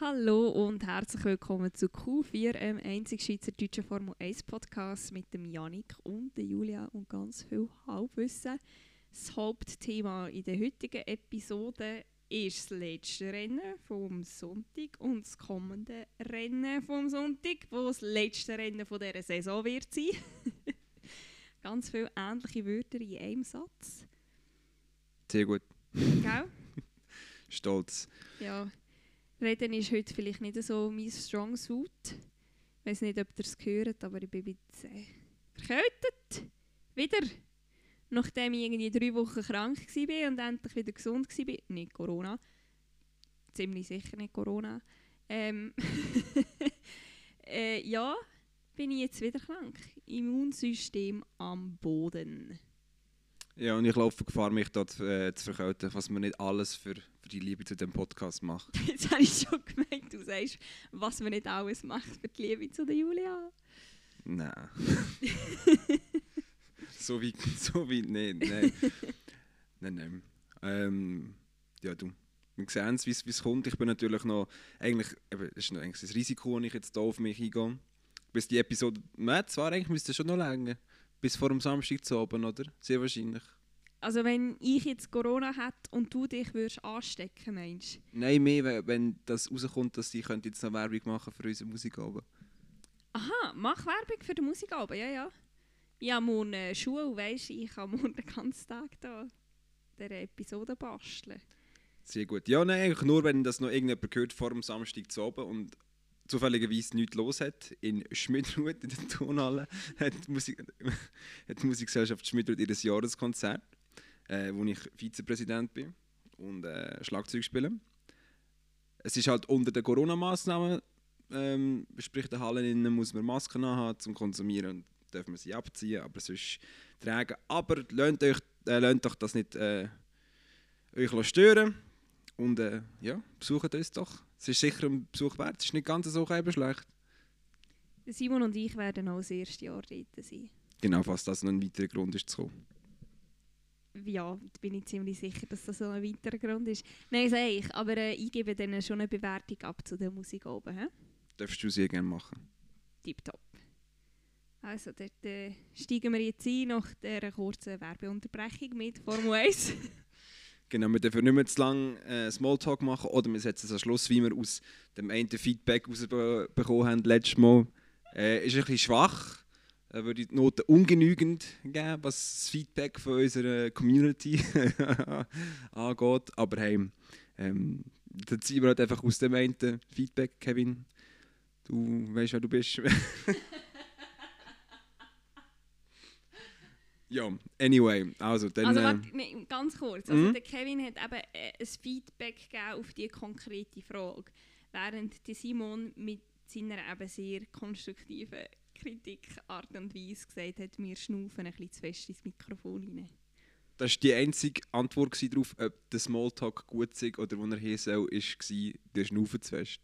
Hallo und herzlich willkommen zu Q4, dem einzig schweizerdeutschen Formel 1 Podcast mit dem Janik und der Julia und ganz viel Halbwissen. Das Hauptthema in der heutigen Episode ist das letzte Rennen vom Sonntag und das kommende Rennen vom Sonntag, wo das letzte Rennen von dieser Saison wird sein. ganz viele ähnliche Wörter in einem Satz. Sehr gut. Gell? Stolz. Ja. Reden ist heute vielleicht nicht so mein Strong Suit. Ich weiß nicht, ob ihr es gehört, aber ich bin ein bisschen verkältet. Wieder. Nachdem ich irgendwie drei Wochen krank war und endlich wieder gesund war. Nicht Corona. Ziemlich sicher nicht Corona. Ähm äh, ja, bin ich jetzt wieder krank. Immunsystem am Boden. Ja, und ich laufe Gefahr, mich dort äh, zu verkälten, was man nicht alles für, für die Liebe zu dem Podcast macht. Jetzt habe ich schon gemeint, du sagst, was man nicht alles macht für die Liebe zu der Julia. Nein. so wie so wie nicht, nein. nein, nein. Ähm, ja, du. Wir sehen es, wie es kommt. Ich bin natürlich noch, eigentlich, eben, das ist noch eigentlich das Risiko, das ich jetzt hier auf mich eingehe. Bis die Episode, nein, zwar eigentlich müsste schon noch länger. Bis vor dem Samstag zu oben, oder? Sehr wahrscheinlich. Also wenn ich jetzt Corona hätte und du dich würdest anstecken, meinst du? Nein, mehr, wenn- das rauskommt, dass könnte jetzt noch Werbung machen für unsere Musikabend. Aha, mach Werbung für die Musikabend, ja, ja. Ich habe morgen äh, Schule, weisst du, ich kann morgen den ganzen Tag da dieser Episode basteln. Sehr gut. Ja, nein, eigentlich nur, wenn das noch irgendjemand hört vor dem Samstag zu oben und zufälligerweise nichts los hat. In Schmidrud, in der Tonhalle, hat die, Musik, hat die Musikgesellschaft Schmidrud ihr Jahreskonzert, äh, wo ich Vizepräsident bin und äh, Schlagzeug spiele. Es ist halt unter den Corona-Massnahmen, ähm, sprich der Halle muss man Masken haben zum Konsumieren und dürfen wir sie abziehen, aber sonst tragen. Aber lasst euch, äh, lasst euch das nicht äh, euch stören und äh, ja, besucht uns doch. Es ist sicher ein Besuch wert, es ist nicht ganz so schlecht. Der Simon und ich werden auch das erste Jahr dort sein. Genau, falls das noch ein weiterer Grund ist zu kommen. Ja, da bin ich ziemlich sicher, dass das so ein weiterer Grund ist. Nein, sage ich, aber äh, ich gebe denen schon eine Bewertung ab zu der Musik oben. He? Darfst du sehr gerne machen. Tipptopp. Also, dort äh, steigen wir jetzt ein nach dieser kurzen Werbeunterbrechung mit Formel 1. Genau, wir dürfen nicht mehr zu lange äh, Smalltalk machen oder wir setzen es am Schluss, wie wir aus dem einen Feedback rausbekommen haben letztes Mal. Äh, ist ein bisschen schwach, äh, würde ich die Note ungenügend geben, was das Feedback von unserer Community angeht. Aber hey, ähm, dann ziehen wir halt einfach aus dem einen Feedback, Kevin. Du weißt, wer du bist. ja, anyway, also dann... Also, äh, warte, nee, ganz kurz. Also, Mhm. der Kevin hat eben äh, ein Feedback gegeben auf die konkrete Frage, während der Simon mit seiner eben sehr konstruktiven Kritikart und Weise gesagt hat, wir schnaufen ein bisschen zu fest ins Mikrofon rein. Das war die einzige Antwort darauf, ob der Smalltalk gut sei oder wo er hier soll, war, der Schnaufen zu fest.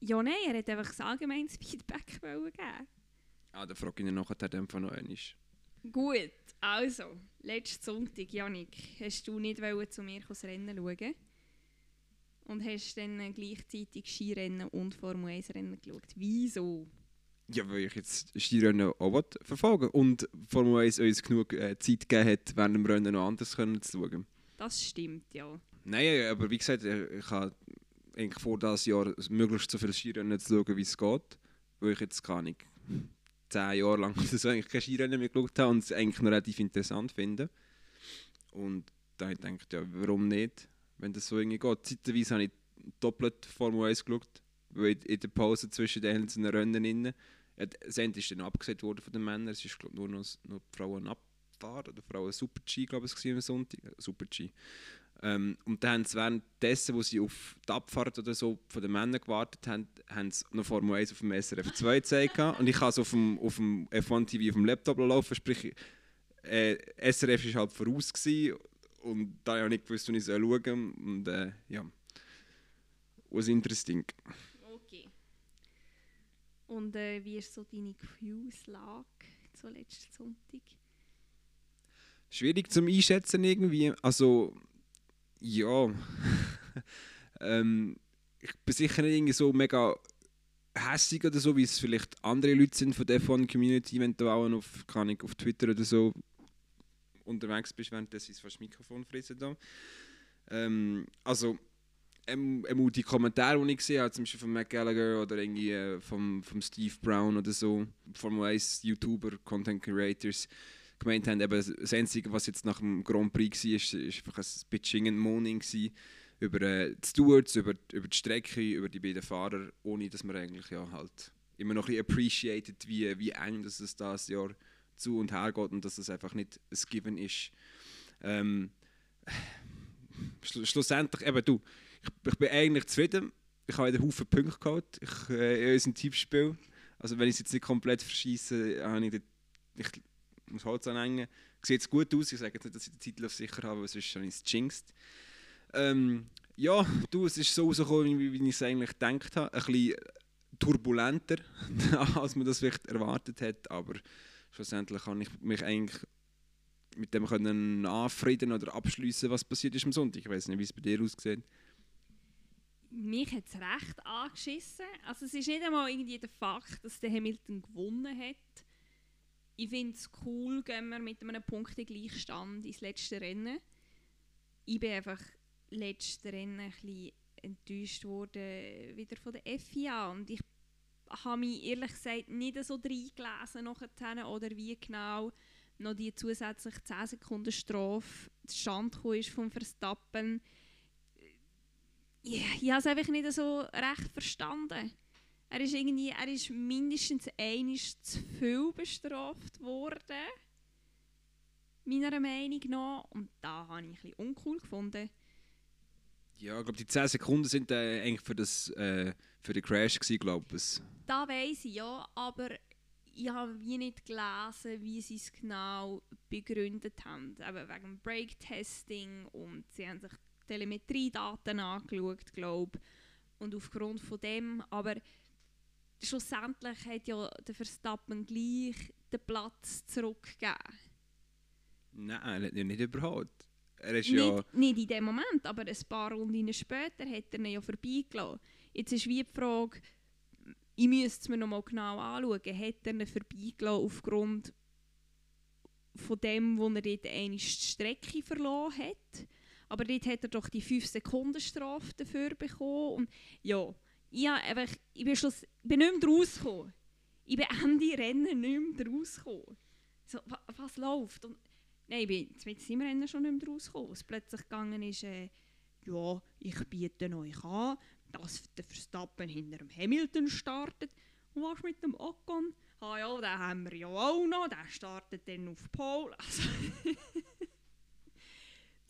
Ja, nein, er hat einfach ein allgemeines Feedback geben. Ah, dann frage ich ihn nachher dann einfach noch einmal. Gut, also, letzten Sonntag, Janik, hast du nicht zu mir das Rennen schauen und hast dann gleichzeitig Skirennen und Formel 1 Rennen geschaut. Wieso? Ja, weil ich jetzt Skirennen auch verfolgen und Formel 1 uns genug äh, Zeit gegeben hat, während dem Rennen noch anders können zu schauen. Das stimmt, ja. Nein, aber wie gesagt, äh, ich habe eigentlich vor, dieses Jahr möglichst so viele Skirennen zu schauen, wie es geht. Weil ich jetzt gar nicht zehn Jahre lang oder so eigentlich keine Skirennen mehr geschaut habe und es eigentlich noch relativ interessant finde. Und da habe ich gedacht, ja, warum nicht, wenn das so irgendwie geht. Zeitweise habe ich doppelt Formel 1 geschaut, weil in- der Pause zwischen den einzelnen Rennen innen, ja, das Ende ist dann abgesagt worden von den Männern, es ist glaub, nur noch, noch die Frauen Abfahrt oder Frauen Super-G, glaube ich, am Sonntag. Super-G. Ähm, und dann haben sie währenddessen, wo sie auf die Abfahrt oder so von den Männern gewartet haben, haben sie noch Formel 1 auf dem SRF 2 gezeigt. und ich habe es auf dem, auf dem F1 TV auf dem Laptop laufen, sprich äh, SRF war halt voraus gewesen, und da habe ich nicht gewusst, wie ich schauen soll. Und äh, ja, was interesting. Okay. Und äh, wie ist so deine Gefühlslage zu letzten Sonntag? Schwierig zum Einschätzen irgendwie. Also, ja. ähm, ich bin sicher nicht irgendwie so mega hässig oder so, wie es vielleicht andere Leute sind von der F1-Community, wenn du auch auf, kann ich, auf Twitter oder so unterwegs bist, während das fast das Mikrofon fressen. Ähm, also, ähm, ähm, die Kommentare, die ich gesehen habe, zum Beispiel von Matt Gallagher oder irgendwie äh, vom Steve Brown oder so, Formel 1 YouTuber, Content Creators, gemeint haben, eben das Einzige, was jetzt nach dem Grand Prix war, ist, ist einfach ein Bitching and Moaning über äh, die Stewards, über, über die Strecke, über die beiden Fahrer, ohne dass man eigentlich ja halt immer noch ein appreciated, wie, wie eng dass es das Jahr zu und her geht und dass es einfach nicht ein Given ist. Ähm, schlussendlich, eben du, ich, ich, bin eigentlich zufrieden. Ich habe einen Haufen Punkte gehabt ich, äh, in unserem Tippspiel. Also wenn ich es jetzt nicht komplett verschieße, habe ich, den, ich muss Holz anhängen. Sieht es gut aus, ich sage jetzt nicht, dass ich den Titel auf sicher habe, weil sonst habe ich es jinxed. Ähm, ja, du, es ist so rausgekommen, wie, wie ich es eigentlich gedacht habe. Ein bisschen turbulenter, als man das vielleicht erwartet hat, aber schlussendlich kann ich mich eigentlich mit dem können anfrieden oder abschließen, was passiert ist am Sonntag. Ich weiß nicht, wie es bei dir aussieht. Mich hat es recht angeschissen. Also es ist nicht einmal irgendwie der Fakt, dass der Hamilton gewonnen hat. Ich finde es cool, gehen wir mit einem Punktegleichstand ins letzte Rennen. Ich bin einfach letzte Rennen ein bisschen enttäuscht worden wieder von der FIA und ich habe mich ehrlich gesagt nicht so reingelesen nachher oder wie genau noch die zusätzliche 10 Sekunden Strafe zustande ist vom Verstappen. Ich, ich habe es einfach nicht so recht verstanden. Er ist, irgendwie, er ist mindestens einmal zu viel bestraft worden. Meiner Meinung nach. Und da habe ich ein bisschen uncool gefunden. Ja, ich glaube, die 10 Sekunden sind äh, eigentlich für, das, äh, für den Crash, glaube ich. Da weiß ich, ja, aber ich habe wie nicht gelesen, wie sie es genau begründet haben. Eben wegen Break-Testing und sie haben sich Telemetriedaten angeschaut, glaube Und aufgrund von dem, aber schlussendlich hat ja der Verstappen gleich den Platz zurückgegeben. Nein, er nicht überhaupt. Er ist nicht, ja... nicht in dem Moment, aber ein paar Runden später hat er ihn ja vorbeigelassen. Jetzt ist wie die Frage, ich müsste es mir noch mal genau anschauen, hat er ihn vorbeigelassen aufgrund von dem, wo er dort einmal die Strecke verloren hat. Aber dort hat er doch die 5 Sekunden Strafe dafür bekommen. Und ja, ich, einfach, ich bin, schluss, bin nicht mehr rausgekommen. Ich bin Ende Rennen nicht mehr rausgekommen. So, was, was läuft? Und Nein, ich bin mit im Rennen schon nicht mehr rausgekommen. Es plötzlich gegangen ist, äh, ja, ich biete euch an, dass der Verstappen hinter dem Hamilton startet. Und was mit dem Ocon? Ah ja, den haben wir ja auch noch, der startet dann auf Pole.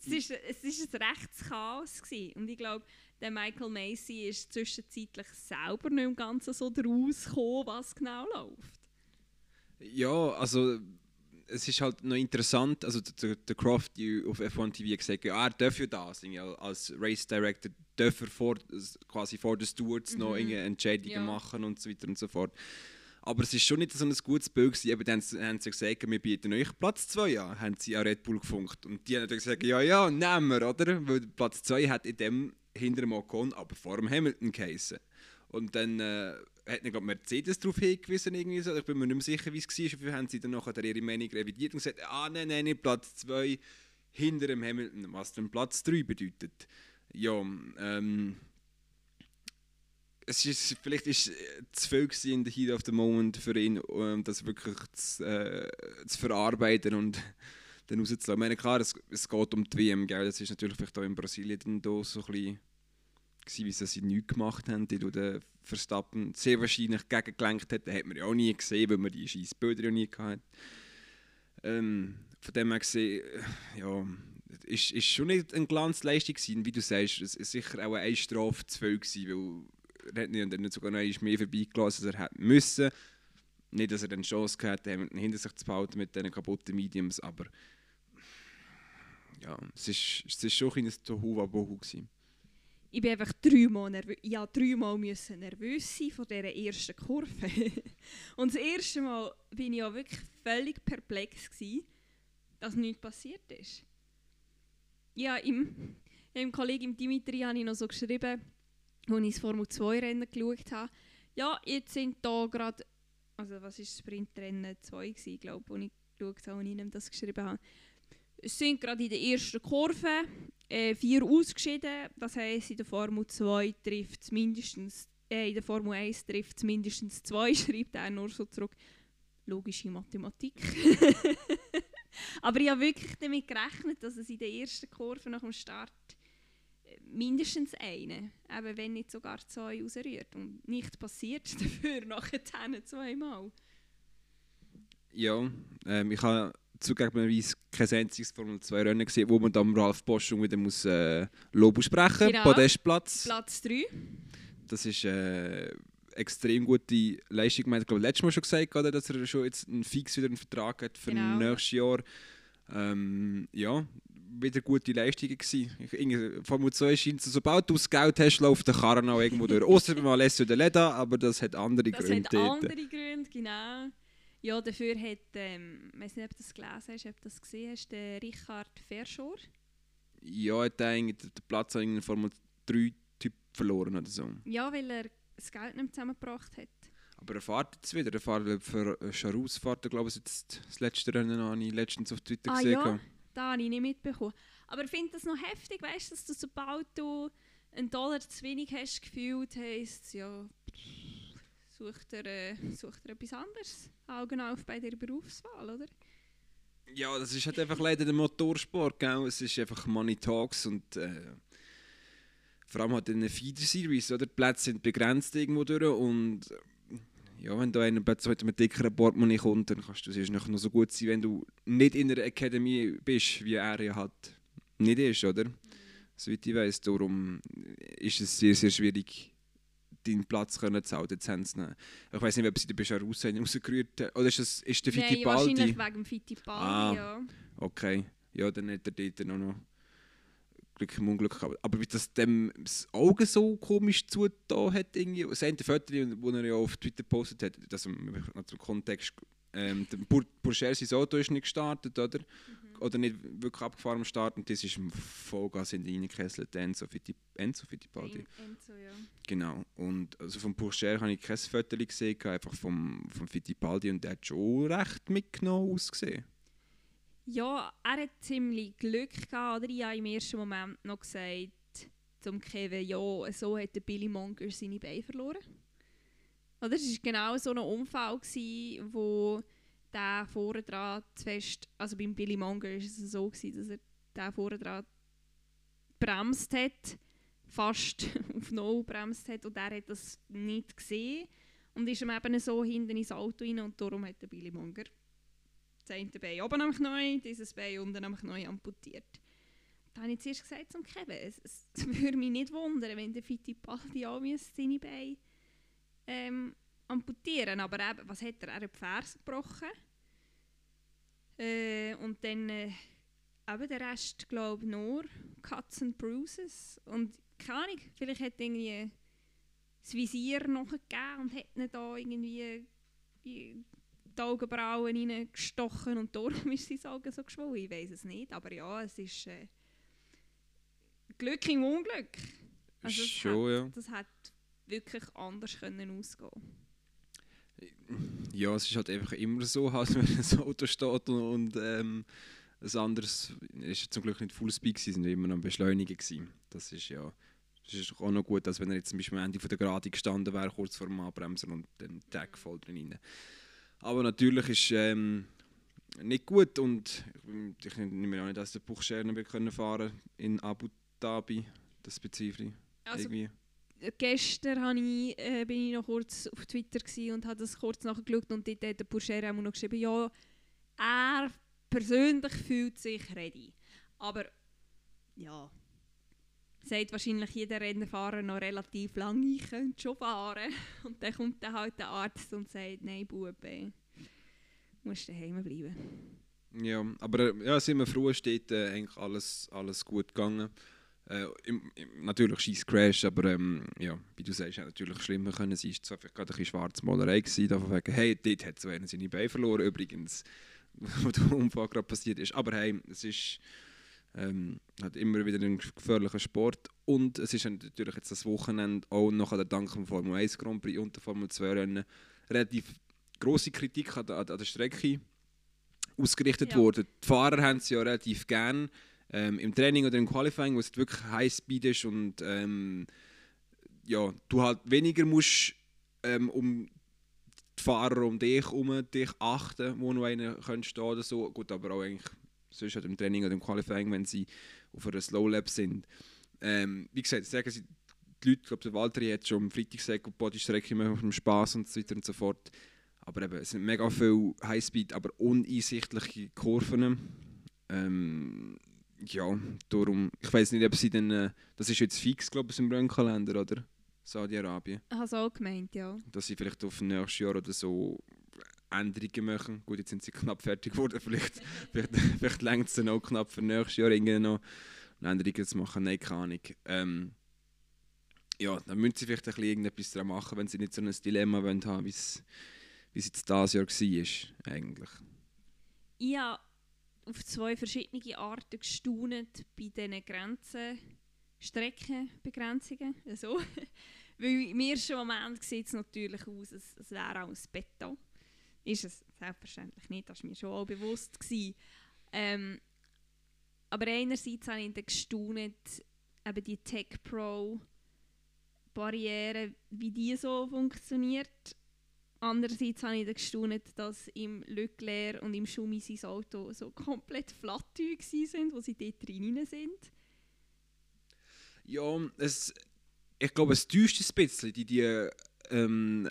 Also es ist ein rechtes Gewesen. Und ich glaube, der Michael Macy ist zwischenzeitlich selber nicht im Ganzen so rausgekommen, was genau läuft. Ja, also es ist halt noch interessant, also der, der Croft auf F1 TV gesagt, ja, er darf ja das, als Race Director darf er vor, quasi vor den Stewards mhm. noch Entscheidungen ja. machen und so weiter und so fort. Aber es ist schon nicht so ein gutes Bild gewesen. Eben, dann haben sie gesagt, wir bieten euch Platz 2 an, haben sie an Red Bull gefunkt. Und die haben natürlich gesagt, ja, ja, nehmen wir, oder? Weil Platz 2 hat in dem hinter dem Ocon, aber vor dem Hamilton geheißen. Und dann äh, hat nicht Mercedes darauf hingewiesen, irgendwie so. ich bin mir nicht mehr sicher, wie es war. Dafür haben sie dann nachher ihre Meinung revidiert und gesagt, ah nein, nein, nicht Platz 2 hinter dem Hamilton, was dann Platz 3 bedeutet. Ja, ähm, es ist, vielleicht ist es zu viel in der Heat of the Moment für ihn, um das wirklich zu, äh, zu verarbeiten und dann rauszulassen. Ich meine, klar, es, es geht um die WM, gell? das ist natürlich vielleicht auch in Brasilien dann da so ein bisschen wie sie nichts gemacht haben, die der Verstappen sehr wahrscheinlich gegengelenkt hat. Den hat man ja auch nie gesehen, weil man die scheiß Bilder ja nie hatte. Ähm, von dem her gesehen, äh, ja, ist, ist schon nicht eine Glanzleistung gewesen. Wie du sagst, es ist sicher auch eine Strafe zu viel gewesen, weil er hat nicht, nicht sogar noch mehr vorbeigelassen, als er hätte müssen. Nicht, dass er eine Chance gehabt hat, hinter sich zu behalten mit diesen kaputten Mediums, aber ja, es ist, es ist schon ein Tohuwabohu gewesen ich bin einfach dreimal nervös. Ja, dreimal müssen nervös sein von dieser ersten Kurve. und das erste Mal bin ich auch wirklich völlig perplex gewesen, dass nichts passiert ist. Ja, im, im Kollegen Dimitri habe ich noch so geschrieben, als ich das Formel 2 Rennen geschaut habe. Ja, jetzt sind da gerade, also was ist Sprintrennen 2 gewesen, glaube ich, wo ich geschaut habe, und ich das geschrieben habe. Es sind gerade in der ersten Kurve äh, vier ausgeschieden. Das heisst, in der Formel 2 trifft es mindestens, äh, in der Formel 1 trifft es mindestens zwei, schreibt er nur so zurück. Logische Mathematik. Aber ich habe wirklich damit gerechnet, dass es in der ersten Kurve nach dem Start äh, mindestens eine, eben wenn nicht sogar zwei rausrührt. Und nichts passiert dafür nachher zweimal. Ja, ähm, ich habe zugegebenerweise kein einziges Formel 2 Rennen gesehen, wo man dann Ralf Bosch schon wieder muss, äh, Lob aussprechen muss. Genau. Podestplatz. Platz 3. Das ist äh, extrem gute Leistung. Ich glaube, letztes Mal schon gesagt, oder, dass er schon jetzt einen fix wieder einen Vertrag hat für genau. nächstes Jahr. Ähm, ja, wieder gute Leistungen gewesen. Formel 2 scheint so, sobald du das Geld hast, läuft der Karren auch irgendwo durch. Außer beim Alessio de Leda, aber das hat andere das Gründe. Das hat andere Gründe, genau. Ja, dafür hat, ähm, ich weiß nicht, ob du das gelesen hast, ob du das gesehen hast, der Richard Verschoor. Ja, hat den Platz in Formel 3 Typ verloren oder so. Ja, weil er das Geld nicht zusammengebracht hat. Aber er fährt jetzt wieder. Er fährt für Charus fährt er, glaube ich, jetzt das letzte Rennen an, ich letztens auf Twitter ah, gesehen ja, da habe ich nicht mitbekommen. Aber ich finde das noch heftig, weißt du, dass du sobald du einen Dollar zu wenig hast gefühlt, heisst ja, sucht er, äh, sucht er etwas anderes. Augen auf bei der Berufswahl, oder? Ja, das ist halt einfach leider der Motorsport, gell? Es ist einfach Money Talks und äh, vor allem halt in einer Feeder Series, oder? Die Plätze sind begrenzt irgendwo durch und ja, wenn da einer plötzlich mit einem dickeren Portemonnaie kommt, dann kannst du sonst noch so gut sein, wenn du nicht in einer Academy bist, wie er ja hat. Nicht ist, oder? Soweit ich weiss, darum ist es sehr, sehr schwierig, deinen Platz können zu haben sie ich weiß nicht, ob sie den Bescharus rausgerührt haben. Oder ist, das, ist der Fittipaldi? Nein, wahrscheinlich wegen dem Fittipaldi, ah, ja. Okay, ja, dann hat er dort noch, noch Glück im Unglück gehabt. Aber wie das dem das Auge so komisch zugetan hat, irgendwie, das eine Foto, das er ja auf Twitter gepostet hat, das zum Kontext, ähm, der Pourchaire, sein Auto ist nicht gestartet, oder? Mhm. Oder nicht wirklich abgefahren am Start und das ist im Vollgas in die reingekesselt, Enzo, Fitti, Enzo Fittipaldi. Enzo, ja. Genau. Und also vom Pourchaire habe ich kein Foto gesehen, einfach vom, vom Fittipaldi und der hat schon recht mitgenommen ausgesehen. Ja, er hat ziemlich Glück gehabt. Oder? Ich habe im ersten Moment noch gesagt zum Kevin, ja, so hat der Billy Monger seine Beine verloren. Oder? Es war genau so ein Unfall, gewesen, wo der vorne dran zu fest, also beim Billy Monger war es so, gewesen, dass er der vorne dran bremst hat, fast auf Null bremst hat und er hat das nicht gesehen und ist ihm eben so hinten ins Auto rein und darum hat der Billy Monger das eine Bein oben am Knie, dieses Bein unten am Knie amputiert. Da habe ich zuerst gesagt zum Kevin, es, es würde mich nicht wundern, wenn der Fittipaldi auch seine Beine ähm, amputieren Aber eben, was hat er? Er hat die Ferse gebrochen. Äh, und dann äh, eben der Rest, glaube ich, nur Cuts and Bruises. Und keine Ahnung, vielleicht hat irgendwie das Visier noch gegeben und hat ihn da irgendwie die Augenbrauen reingestochen und darum ist sein Auge so geschwollen. Ich weiß es nicht, aber ja, es ist äh, Glück im Unglück. Also das Schon, hat, ja. Das hat wirklich anders können ausgehen Ja, es ist halt einfach immer so, halt, wenn ein Auto steht und, und ähm, ein anderes ist zum Glück nicht Fullspeed gewesen, sind immer noch am Beschleunigen gewesen. Das ist ja das ist auch noch gut, als wenn er jetzt zum Beispiel am Ende von der Gerade gestanden wäre, kurz vor dem Abbremsen und den Tag voll drin. Aber natürlich ist ähm, nicht gut und ich, nehme an, dass der Buchscher nicht können fahren in Abu Dhabi, das bezweifle also, Gestern ich, äh, bin ich noch kurz auf Twitter und habe das kurz nachgeschaut und dort hat der Burscher auch noch geschrieben, ja, er persönlich fühlt sich ready. Aber ja, sagt wahrscheinlich jeder Rennfahrer noch relativ lange, ich könnte schon fahren. Und dann kommt dann halt der Arzt und sagt, nein, Bube, musst daheim bleiben. Ja, aber ja, sind wir froh, steht äh, eigentlich alles, alles gut gegangen. Äh, im, im, natürlich scheiß Crash, aber ähm, ja, wie du sagst, hätte natürlich schlimmer können sein. Es war einfach gerade ein bisschen Schwarzmalerei gewesen, davon wegen, hey, dort hat so einer seine Beine verloren, übrigens, wo der Unfall gerade passiert ist. Aber hey, es ist Ähm, hat immer wieder einen gefährlichen Sport. Und es ist natürlich jetzt das Wochenende auch noch an der Dank vom Formel 1 Grand Prix und der Formel 2 Rennen relativ große Kritik an, an, der Strecke ausgerichtet ja. worden. Die Fahrer haben es ja relativ gern ähm, im Training oder im Qualifying, wo es wirklich High Speed ist und ähm, ja, du halt weniger musst ähm, um die Fahrer um dich herum dich achten, wo noch einer stehen oder so. Gut, aber auch eigentlich sonst halt im Training oder im Qualifying, wenn sie auf einer Slow Lap sind. Ähm, wie gesagt, sagen sie, die Leute, ich glaube, der Walter hat schon am Freitag gesagt, die Bodystrecke machen dem Spass und so weiter und so fort. Aber eben, es sind mega viele Highspeed, aber uneinsichtliche Kurven. Ähm, ja, darum, ich weiß nicht, ob sie dann, äh, das ist jetzt fix, glaube ich, im Rennkalender, oder? Saudi-Arabien. Ich habe es auch gemeint, ja. Dass sie vielleicht auf nächstes Jahr oder so Änderungen machen. Gut, jetzt sind sie knapp fertig geworden. Vielleicht, vielleicht, vielleicht längt es dann auch knapp für nächstes Jahr irgendwie noch Änderungen zu machen. Nein, keine Ahnung. Ähm, ja, dann müssen sie vielleicht ein bisschen irgendetwas daran machen, wenn sie nicht so ein Dilemma wollen haben, wie es jetzt dieses Jahr war. Eigentlich. Ich habe auf zwei verschiedene Arten gestaunt bei diesen Grenzen, Streckenbegrenzungen. Also, weil im Moment sieht es natürlich aus, als, als wäre alles Beton. Ist es selbstverständlich nicht, das war mir schon auch bewusst. Ähm, aber einerseits habe ich dann gestaunt, eben die Tech Pro Barriere, wie die so funktioniert. Andererseits habe ich dann gestaunt, dass im Leclerc und im Schumi sein Auto so komplett flatteug sind, wo sie dort drin sind. Ja, es, ich glaube, es täuscht ein bisschen. Die, die ähm,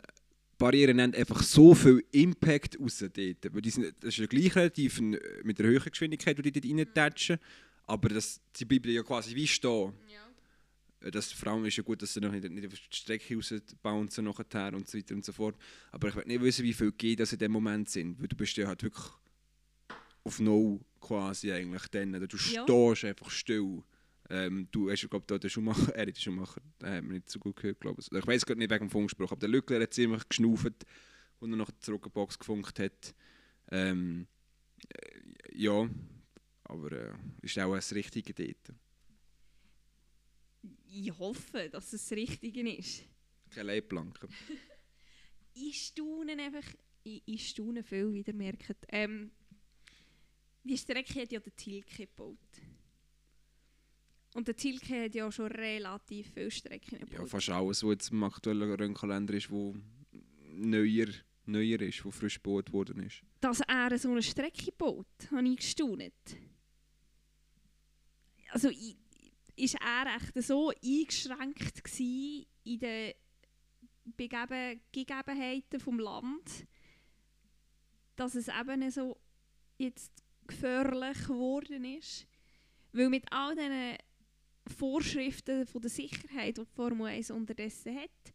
Barrieren haben einfach so viel Impact raus dort. Weil die sind, das ist ja gleich relativ mit der höheren Geschwindigkeit, die die dort reintatschen. Aber das, sie bleiben ja quasi wie stehen. Ja. Das, vor allem ist ja gut, dass sie noch nicht, nicht auf die Strecke rausbouncen nachher und so weiter und so fort. Aber ich will nicht wissen, wie viel G das in dem Moment sind. Weil du bist ja halt wirklich auf No quasi eigentlich dann. Du ja. stehst einfach still. Ähm, du hast ja, glaube ich, den Schumacher, er hat den Schumacher, den haben wir nicht so gut gehört, glaube ich. Ich weiß gerade nicht wegen dem Funkspruch, aber der Lückler hat ziemlich geschnauft, und er noch zurück in die Box gefunkt hat. Ähm, äh, ja, aber äh, ist auch das Richtige dort. Ich hoffe, dass es das Richtige ist. Keine Leitplanke. ich staune einfach, ich, ich staune viel, wie ihr merkt. Ähm, die Strecke hat ja der Tilke gebaut. Und der Tilke hat ja schon relativ viele Strecken gebaut. Ja, fast alles, was jetzt im aktuellen Rennkalender ist, wo neuer, neuer ist, wo frisch gebaut worden ist. Dass er so eine Strecke baut, habe ich gestaunt. Also ist er echt so eingeschränkt in den Begeben Gegebenheiten vom Land, dass es eben so jetzt gefährlich geworden ist. Weil mit all diesen Vorschriften von der Sicherheit, die die Formel 1 unterdessen hat,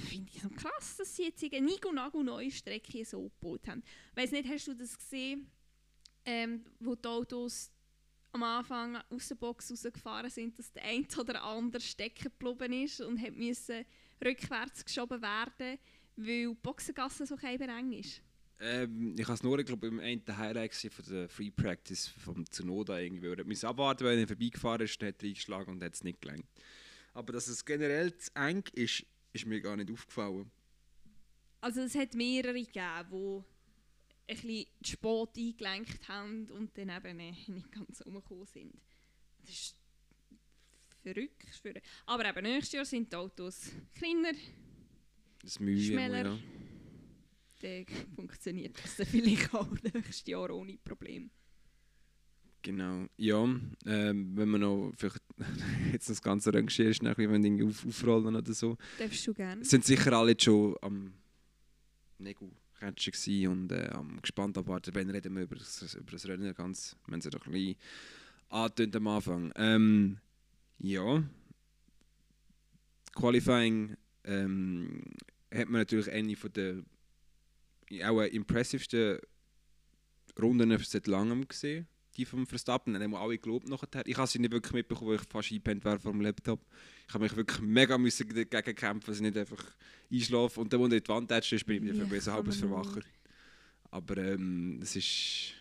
finde ich so krass, dass sie jetzt eine Nigo neue Strecke so gebaut haben. Weiss nicht, hast du das gesehen, ähm, wo die Autos am Anfang aus der Box rausgefahren sind, dass der eine oder andere stecken geblieben ist und hat müssen rückwärts geschoben werden, weil die Boxengasse so eng ist? Ähm, ich habe es nur, ich glaube, im einen Highlight von der Free Practice vom Zunoda irgendwie. Er musste abwarten, wenn er vorbeigefahren ist, dann hat er eingeschlagen und hat es nicht gelangt. Aber dass es generell zu eng ist, ist mir gar nicht aufgefallen. Also es hat mehrere gegeben, die ein bisschen spät eingelenkt haben und dann eben nicht ganz umgekommen sind. Das ist verrückt. Aber eben nächstes Jahr sind die Autos kleiner, das Mühe, schneller. Ja dann funktioniert das vielleicht auch nächstes Jahr ohne Problem. Genau, ja, ähm, wenn man noch vielleicht jetzt das ganze Rangier schnell wenn Dinge auf, aufrollen oder so. Darfst du gerne. Sind sicher alle jetzt schon am Negu catchen und äh, am gespannt abwarten, wenn reden wir über das, über das Rennen ganz, wenn sie doch ein bisschen am Anfang. Ähm, ja, Qualifying ähm, hat man natürlich eine von der auch impressivsten Runden seit langem gesehen, die vom Verstappen. Dann haben wir alle gelobt nachher. Ich habe sie nicht wirklich mitbekommen, weil ich fast eingepennt war vom Laptop. Ich habe mich wirklich mega müssen dagegen kämpfen, dass ich nicht einfach einschlafe. Und dann, wo ich die Wand tätscht, bin ich ja, so halbes verwacher. Aber ähm, es ist...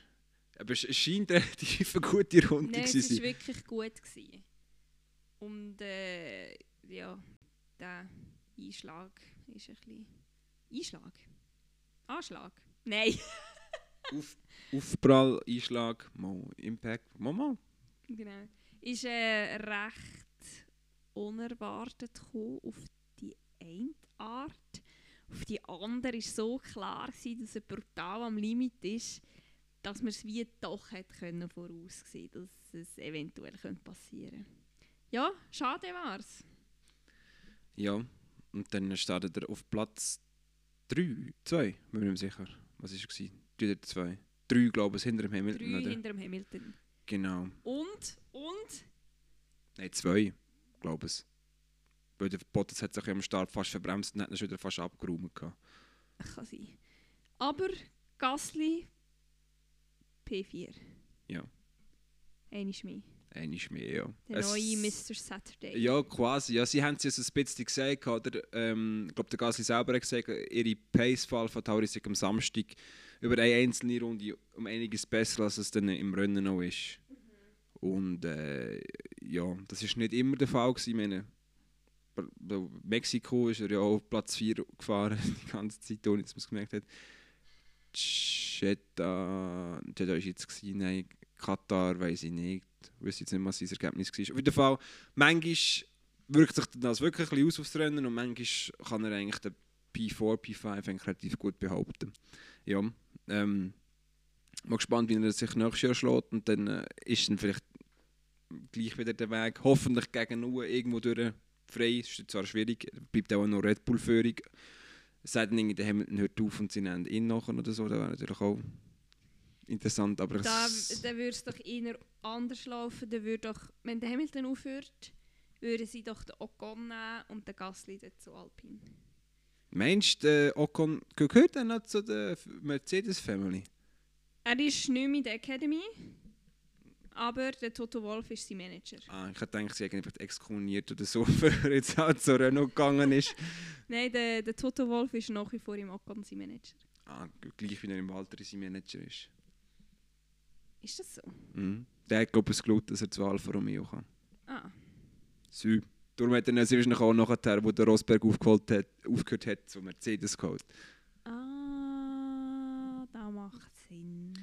Aber es scheint relativ eine gute Runde Nein, es zu war sein. wirklich gut. Gewesen. Und äh, ja, der Einschlag ist ein bisschen... Einschlag? Anschlag? Nein. Auf, Aufprall, Einschlag, mal Impact, mal. genau. Ist äh, recht unerwartet gekommen auf die eine Art. Auf die andere war so klar, gewesen, dass er brutal am Limit ist, dass man es wie doch hätte können voraussehen dass es eventuell könnte passieren Ja, schade war es. Ja, und dann startet er auf Platz 3, 2, bin ich mir nicht sicher. Was war es? 3 oder 2? 3, glaube ich, hinter dem Hamilton, Drei oder? hinter dem Hamilton. Genau. Und, und, Nein, 2, glaube ich. Weil der Bottas hat sich am Start fast verbremst und hat ihn schon wieder fast abgeräumt. gehabt. kann sein. Aber Gasly P4. Ja. Einmal mehr. Einmal mehr, ja. Der Es- neue Mr. Saturday. Ja, quasi. Ja, sie haben es ja so ein bisschen gesagt. Oder? Ähm, ich glaube, der Gasly selber hat gesagt, ihre Pace-Fall von Tauri ist am Samstag über eine einzelne Runde um einiges besser, als es dann im Rennen noch ist. Und äh, ja, das ist nicht immer der Fall. Gewesen. Ich meine, Mexiko ist er ja auf Platz 4 gefahren, die ganze Zeit, ohne dass man es gemerkt hat. Jeddah, Jeddah war jetzt, gewesen, nein, Katar, weiß ich nicht. Ich weiß jetzt nicht, was sein Ergebnis war. Auf jeden Fall, manchmal wirkt sich das wirklich ein bisschen aus aufs Rennen und manchmal kann er eigentlich den P4, P5 eigentlich relativ gut behaupten. Ja, ähm, mal gespannt, wie er sich nächstes Jahr schlägt und dann äh, ist dann vielleicht gleich wieder der Weg, hoffentlich gegen Null irgendwo durch frei. Ist zwar schwierig, bleibt auch noch Red Bull-Führung. Es sei denn, irgendwie der Hamilton hört auf und sie nennen ihn nachher oder so, das wäre natürlich auch interessant, aber Da, es- da würde es doch eher anders laufen. Da würde doch, wenn der Hamilton aufhört, würden sie doch den Ocon nehmen und den Gasly dort zu Alpine. Meinst du, der Ocon gehört er noch zu der Mercedes-Family? Er ist nicht mehr in der Academy, aber der Toto Wolff ist sein Manager. Ah, ich hätte gedacht, sie einfach exkommuniert oder so, er jetzt auch zu Renault gegangen ist. Nein, der, der Toto Wolff ist nach wie vor im Ocon sein Manager. Ah, gleich wie er im Walter sein Manager ist. Ist das so? Mhm. Der hat, glaube ich, es geglaubt, dass er zu Alfa Romeo kann. Ah, Sü. Darum hat er dann wahrscheinlich auch nachher, wo der Rosberg aufgeholt hat, aufgehört hat, zu Mercedes geholt. ah das macht Sinn.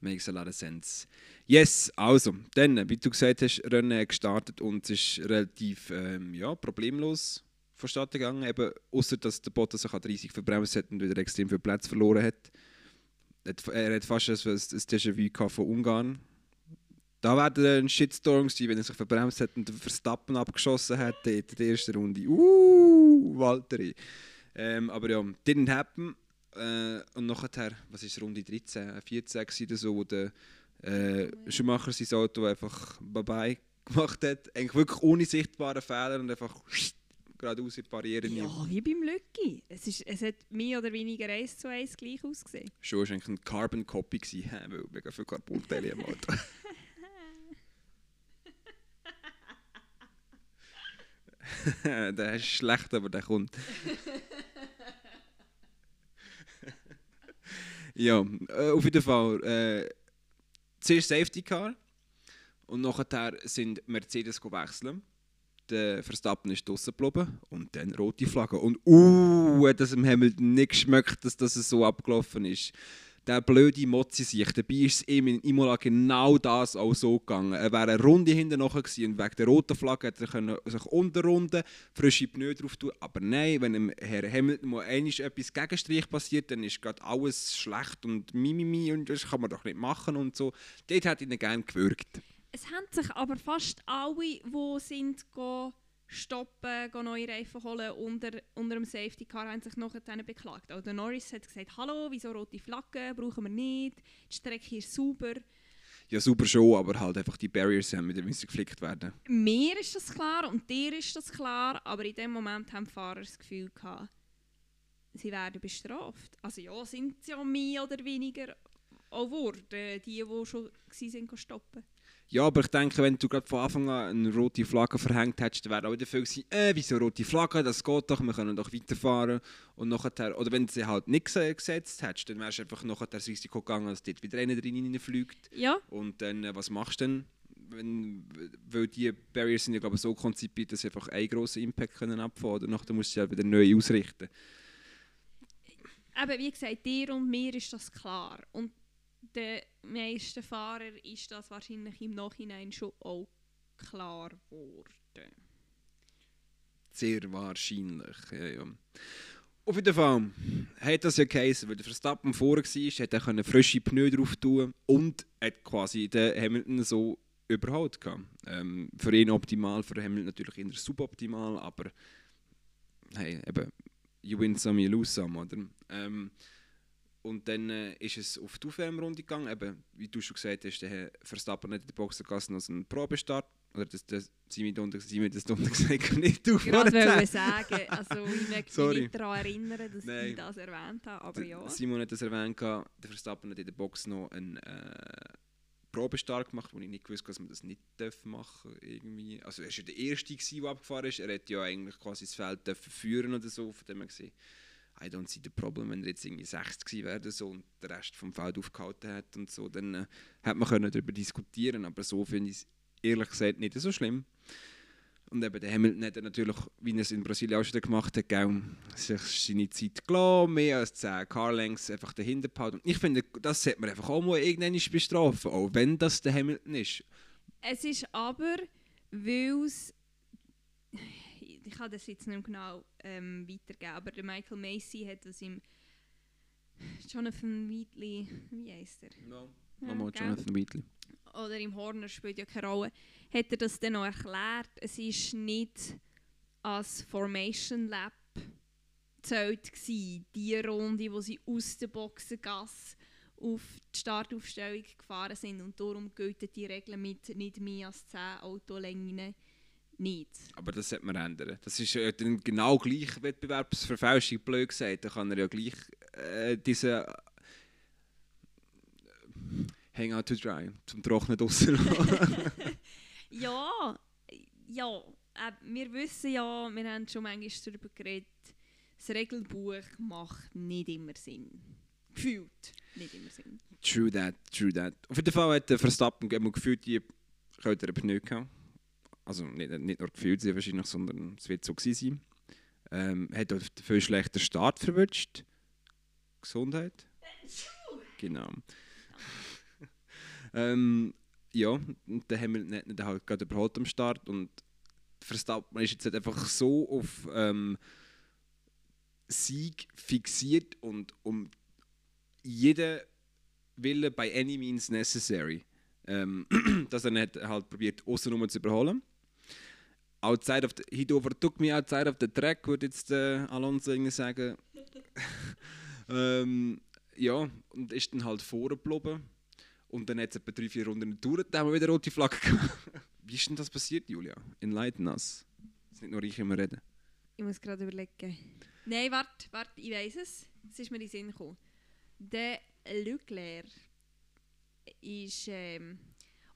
Makes a lot of sense. Yes, also, dann, wie du gesagt hast, Rennen gestartet und es ist relativ ähm, ja, problemlos vonstatten gegangen. Eben, außer dass der Bottas sich 30 verbremst hat und wieder extrem viel Platz verloren hat. Er hat fast ein, ein Déjà-vu von Ungarn. Da wäre ein Shitstorm gewesen, wenn er sich verbremst hat und Verstappen abgeschossen hätte in der ersten Runde. Uh, Walteri. Ähm, aber ja, didn't happen. Äh, und nachher, was ist Runde 13, 14 gewesen oder so, wo der äh, Schumacher sein Auto einfach bye gemacht hat. Eigentlich wirklich ohne sichtbaren Fehler und einfach geradeaus in die Barriere ja. Wie beim Lücki. Es, ist, es hat mehr oder weniger eins zu eins gleich ausgesehen. Schon war eigentlich ein Carbon Copy, gewesen, weil mega viel Carbon-Teile im Auto. der ist schlecht, aber der kommt. ja, äh, auf jeden Fall. Äh, zuerst Safety Car und nachher sind Mercedes wechseln. Der Verstappen ist draussen geblieben und dann rote Flagge. Und uh, hat das im Hamilton nicht geschmeckt, dass das so abgelaufen ist. Der blöde Mozzi sich. Dabei ist es ihm in Imola genau das auch so gegangen. Er wäre eine Runde hinten nachher gewesen und wegen der roten Flagge hätte er sich unterrunden, frische Pneu drauf tun. Aber nein, wenn dem Herr Hamilton mal einmal etwas Gegenstrich passiert, dann ist gerade alles schlecht und mimimi und das kann man doch nicht machen und so. Dort hat ihn gerne gewürgt. Es haben sich aber fast alle, die sind go stoppen, go neue Reifen holen unter, unter dem Safety Car, haben sich nachher dann beklagt. Auch der Norris hat gesagt, hallo, wieso rote Flagge, brauchen wir nicht, die Strecke ist sauber. Ja, super schon, aber halt einfach die Barriers haben wieder müssen geflickt werden. Mir ist das klar und dir ist das klar, aber in dem Moment haben die Fahrer das Gefühl gehabt, sie werden bestraft. Also ja, sind sie ja mehr oder weniger auch wurde, die, die schon waren, stoppen. Ja, aber ich denke, wenn du gerade von Anfang an eine rote Flagge verhängt hättest, dann wäre auch wieder viel gewesen, äh, wieso rote Flagge, das geht doch, wir können doch weiterfahren. Und nachher, oder wenn du sie halt nicht gese- gesetzt hättest, dann wärst du einfach nachher das Risiko gegangen, dass dort wieder einer drin reinfliegt. Ja, Und dann, äh, was machst du denn? Wenn, weil die Barriers sind ja glaube ich, so konzipiert, dass sie einfach einen grossen Impact können abfahren können. Danach musst du sie halt wieder neu ausrichten. aber wie gesagt, dir und mir ist das klar. Und den meisten Fahrern ist das wahrscheinlich im Nachhinein schon auch klar geworden. Sehr wahrscheinlich. Ja, ja. Auf jeden Fall hat das ja geheißen, weil der Verstappen vorher war, hat er können frische Pneu drauf tun und hat quasi den Hamilton so gehabt. Ähm, für ihn optimal, für Hamilton natürlich eher suboptimal, aber hey, eben, you win some, you lose some, oder? Ähm, und dann äh, ist es auf die Aufwärmrunde gegangen, eben, wie du schon gesagt hast, der Herr Verstappen hat in der Boxengasse noch einen Probestart, oder das, das, Simon Dunder, Simon das Dunder gesagt, nicht Gerade vorher wollte sagen, also ich möchte mich nicht daran erinnern, dass Nein. ich das erwähnt habe, aber ja. Simon hat das erwähnt, gehabt, der Verstappen hat in der Box noch einen äh, Probestart gemacht, wo ich nicht gewusst habe, dass man das nicht darf machen irgendwie. Also er war ja der Erste, gewesen, der abgefahren ist. Er hätte ja eigentlich quasi das Feld dürfen führen oder so, von dem her gesehen. I don't see the problem, wenn er jetzt irgendwie 60 gewesen wäre so und der Rest vom Feld aufgehalten hat und so, dann äh, hätte man darüber diskutieren aber so finde ich es ehrlich gesagt nicht so schlimm. Und eben der Hamilton hat natürlich, wie er es in Brasilien auch schon gemacht hat, gell, sich seine Zeit gelassen, mehr als 10 Carlängs einfach dahinter behalten. Ich finde, das sollte man einfach auch mal irgendwann bestrafen, auch wenn das der Hamilton ist. Es ist aber, weil es. Ich kann das jetzt nicht genau ähm, weitergeben, aber der Michael Macy hat das im. Jonathan Wheatley, wie heißt er? No. Ja, Mama? Jonathan Wheatley. Oder im Horner spielt ja keine Rolle. Hat er das dann noch erklärt? Es ist nicht als Formation Lab gezählt gsi, die Runde, wo sie aus der Boxengasse auf die Startaufstellung gefahren sind und darum gelten die Regeln mit nicht mehr als 10 Autolängen nicht. Aber das sollte man ändern. Das ist äh, dann genau gleich Wettbewerbsverfälschung, blöd gesagt. Da kann er ja gleich äh, diese äh, Hang out to dry, zum Trocknen draussen. Ja, ja, äh, wir wissen ja, wir haben schon manchmal darüber geredet, das Regelbuch macht nicht immer Sinn. Gefühlt nicht immer Sinn. True that, true that. Auf jeden Fall hat der Verstappen gefühlt, die könnte er gehabt. Also nicht, nicht nur gefühlt sie wahrscheinlich, sondern es wird so gewesen sein. Ähm, hat auch viel schlechter Start verwünscht. Gesundheit. Genau. ähm, ja, und der Hamilton hat ihn halt gerade überholt am Start und Verstappen ist jetzt halt einfach so auf ähm, Sieg fixiert und um jeden Wille by any means necessary. Ähm, dass er nicht halt probiert, außenrum zu überholen. Outside of the, he overtook me outside of the track, würde jetzt äh, Alonso irgendwie sagen. ähm, ja, und ist dann halt vorgeblieben. Und dann hat es etwa drei, vier Runden gedauert, dann haben wir wieder rote Flagge gehabt. Wie ist denn das passiert, Julia? Enlighten us. Dass nicht nur ich immer reden. Ich muss gerade überlegen. Nein, warte, warte, ich weiß es. Es ist mir in den Sinn gekommen. Der Leclerc ist. Ähm,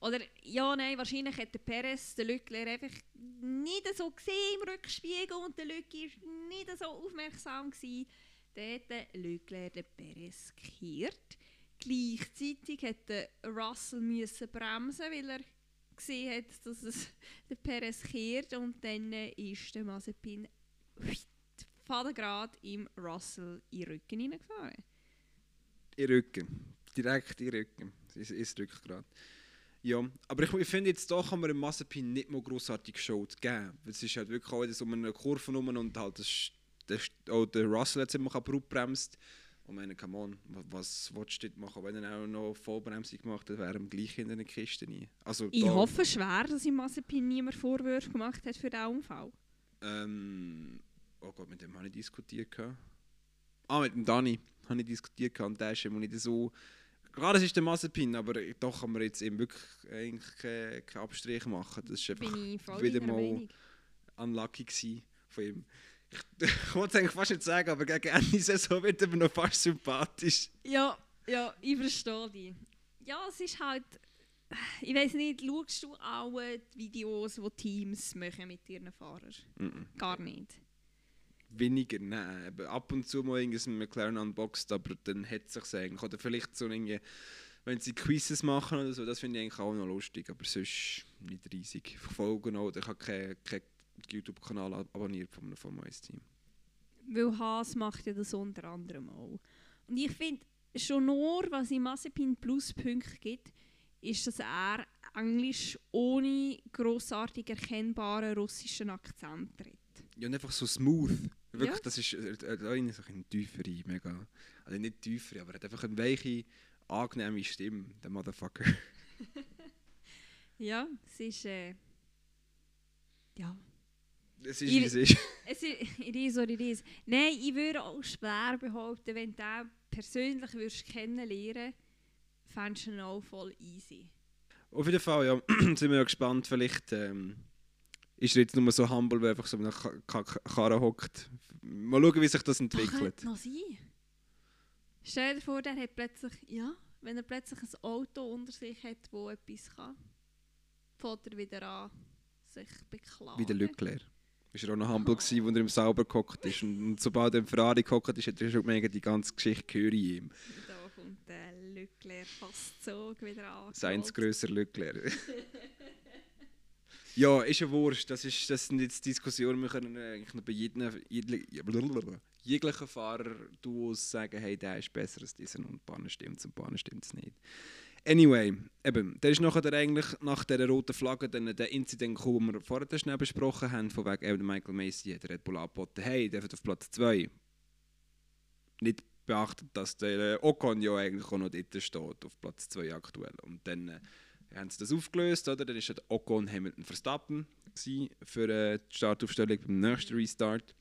oder ja, nein, wahrscheinlich hat der Perez den Leclerc einfach nicht so gesehen im Rückspiegel und der Leclerc war nicht so aufmerksam. Gewesen. Dann hat der Leclerc den Perez gekehrt. Gleichzeitig hat der Russell müssen bremsen, weil er gesehen hat, dass es der Perez kehrt und dann äh, ist der Mazepin Fadengrad im Russell in den Rücken hineingefahren. In den Rücken. Direkt in den Rücken. Ins, ins Rückgrat. Ja, aber ich, ich finde jetzt da kann man dem Mazepin nicht mal grossartig Schuld geben. Es ist halt wirklich auch wieder so eine Kurve rum und halt das, das, auch der Russell hat immer kaputt bremst. Und ich meine, come on, wa- was willst du dort machen? Wenn er auch noch Vollbremsung gemacht hat, wäre er gleich in der Kiste nie. Also Ich da, hoffe schwer, dass im Mazepin niemand Vorwürfe gemacht hat für den Unfall. Ähm, oh Gott, mit dem habe ich diskutiert. Ah, mit dem Dani habe ich diskutiert und der ist immer nicht so... Klar, es ist der Mazepin, aber doch kann man jetzt eben wirklich eigentlich keinen keinen Abstrich machen. Das ist einfach wieder mal Meinung. unlucky von ihm. Ich, ich wollte es eigentlich fast nicht sagen, aber gegen Ende Saison wird er mir noch fast sympathisch. Ja, ja, ich verstehe dich. Ja, es ist halt... ich weiß nicht, schaust du alle die Videos, die Teams machen mit ihren Fahrern? Mhm. Gar nicht. Weniger, nein. Aber ab und zu mal irgendein McLaren unboxed, aber dann hat es sich eigentlich. Oder vielleicht so irgendwie, wenn sie Quizzes machen oder so, das finde ich eigentlich auch noch lustig, aber sonst nicht riesig. Ich folge noch, oder ich habe keinen kein YouTube-Kanal abonniert von einem Formel 1-Team. Weil Haas macht ja das unter anderem auch. Und ich finde, schon nur, was im Mazepin Pluspunkte gibt, ist, dass er Englisch ohne grossartig erkennbaren russischen Akzent redet. Ja, und einfach so smooth. Wirklich, Ja. das ist äh, äh, eine so eine tiefere, mega. Also nicht tiefere, aber er hat einfach eine weiche, angenehme Stimme, der Motherfucker. Ja, es ist. Äh, ja. Es ist, wie es ist. Es ist, it is it is. Nein, ich würde auch schwer behaupten, wenn du den persönlich würdest kennenlernen fändest du ihn auch voll easy. Auf jeden Fall, ja, sind wir ja gespannt. Vielleicht ähm, ist er jetzt nur so humble, weil er einfach so in einer Ka- Ka- Karre hockt. Mal schauen, wie sich das Das entwickelt. könnte noch sein. Stell dir vor, der hat plötzlich, ja, wenn er plötzlich ein Auto unter sich hat, wo etwas kann, fängt er wieder an, sich beklagen. Wie der Leclerc. Ist er auch noch humble gewesen, als er im Sauber gehockt ist. Und, und sobald er im Ferrari gehockt ist, hat er schon gemerkt, die ganze Geschichte gehöre ihm. Da kommt der Leclerc fast so wieder an. Seins grösser Leclerc. ja, ist ja wurscht. Das, ist, das sind jetzt Diskussionen, wir können eigentlich noch bei jedem, jedem, jeglichen Fahrer Duos sagen, hey, der ist besser als dieser und Bahnen stimmt und Bahnen stimmt es nicht. Anyway, eben, da ist nachher eigentlich nach dieser roten Flagge dann der Incident gekommen, den wir vorher schnell besprochen haben, von wegen Michael Macy hat Red Bull angeboten, hey, der wird auf Platz 2. Nicht beachtet, dass der äh, Ocon ja eigentlich auch noch dort steht, auf Platz 2 aktuell. Und dann äh, haben sie das aufgelöst, oder? Dann war Ocon Hamilton Verstappen für äh, die Startaufstellung beim nächsten Restart.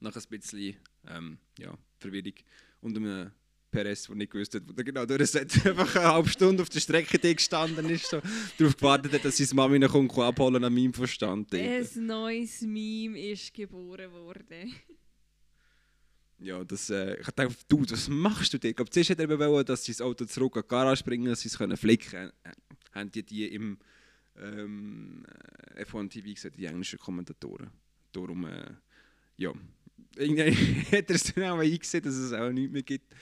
Nach ein bisschen ähm, ja, Verwirrung und einem Perez, der nicht gewusst hat, wo der genau durchsetzt, einfach eine halbe Stunde auf der Strecke gestanden ist, so, darauf gewartet hat, dass seine Mami noch kommt, abholen an meinem Verstand. Ein neues Meme ist geboren worden. Ja, das, äh, ich dachte, du, was machst du? Ich glaube, zuerst hat er wollen, dass sie das Auto zurück an die Garage bringen, dass sie es können flicken können. Äh, haben die die im ähm, äh, F1 TV gesagt, die englischen Kommentatoren. Darum, äh, ja. Irgendwie hat er es dann auch eingesehen, dass es auch nichts mehr gibt.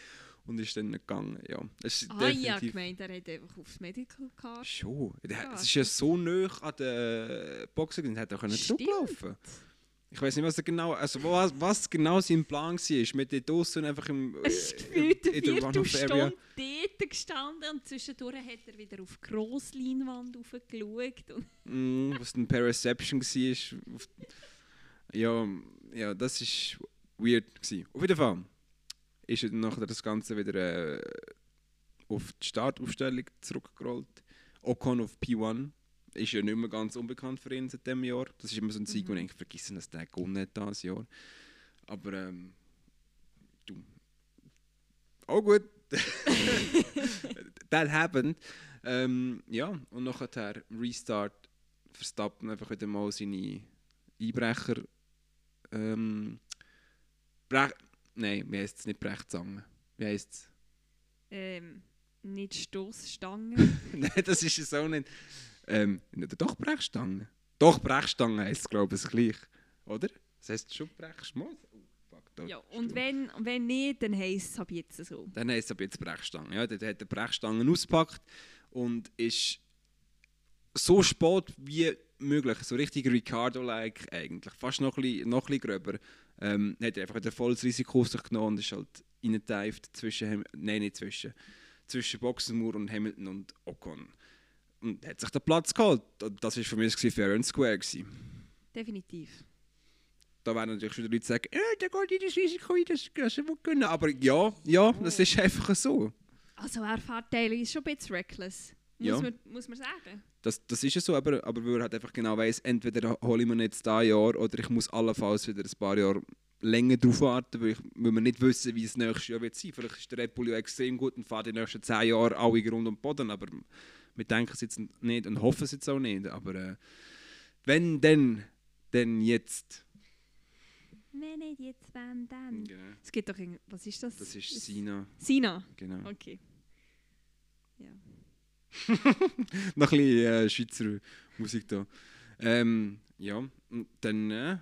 Und ist dann gegangen, ja. Es Ah, ich habe gemeint, er hat einfach aufs Medical Card. Schon. Ja, es ist ja so nah an der Boxen, gewesen, hätte er können zurücklaufen Ich weiß nicht, was er genau, also was, was genau sein Plan war. Mit den Dossen einfach im, Es ist äh, gefühlt eine. Viertelstunde dort gestanden und zwischendurch hat er wieder auf die Grossleinwand raufgeschaut. Mm, was ein Perception war. Ja, ja, das war weird. Gewesen. Auf jeden Fall ist dann nachher das Ganze wieder äh, auf die Startaufstellung zurückgerollt. Ocon auf P1 ist ja nicht mehr ganz unbekannt für ihn seit diesem Jahr. Das ist immer so ein Sieg, Mhm. wo ich vergessen dass der gewonnen hat dieses Jahr. Aber ähm, du. Oh gut. That happened. Ähm, ja, und nachher Restart Verstappen einfach wieder mal seine Einbrecher. Ähm, Brech, nein, wie heisst es nicht Brechzange? Wie heisst es? ähm, nicht Stoßstangen. nein, das ist es auch nicht. Ähm, doch Brechstange. Doch, Brechstange heisst es, glaube ich, gleich. Oder? Das heisst schon Brechstange. Oh, ja, und wenn, wenn nicht, dann heisst es ab jetzt so. Dann heisst es aber jetzt Brechstange. Ja, der hat die Brechstangen ausgepackt und ist so spät wie möglich, so richtig Ricardo-like eigentlich, fast noch ein bisschen, noch ein bisschen gröber. Ähm, hat er einfach wieder volles Risiko auf sich genommen und ist halt reingeteift zwischen, Ham- nein nicht zwischen, zwischen Boxenmauer und Hamilton und Ocon. Und hat sich den Platz geholt. Das war für mich Fair and Square. Gewesen. Definitiv. Da werden natürlich schon die Leute sagen, äh, der geht in das Risiko ein, das das will können. Aber ja, ja, das ist einfach so. Also er fährt teilweise schon ein bisschen reckless. Muss, Ja. man, muss man sagen. Das, das ist ja so, aber, aber weil er halt einfach genau weiss, entweder hole ich mir jetzt dieses Jahr oder ich muss allenfalls wieder ein paar Jahre länger drauf warten, weil, ich, weil wir nicht wissen, wie es nächstes Jahr wird sein. Vielleicht ist der Red Bull ja extrem gut und fährt die nächsten zehn Jahre alle Grund und Boden, aber wir denken es jetzt nicht und hoffen es jetzt auch nicht. Aber äh, wenn, dann, dann jetzt. Wenn nicht jetzt, wenn dann. Genau. Es gibt doch irgend... Was ist das? Das ist Sina, Sina. genau. Okay. Ja. Noch ein bisschen äh, Schweizer Musik da. Ähm, ja, und dann. Äh,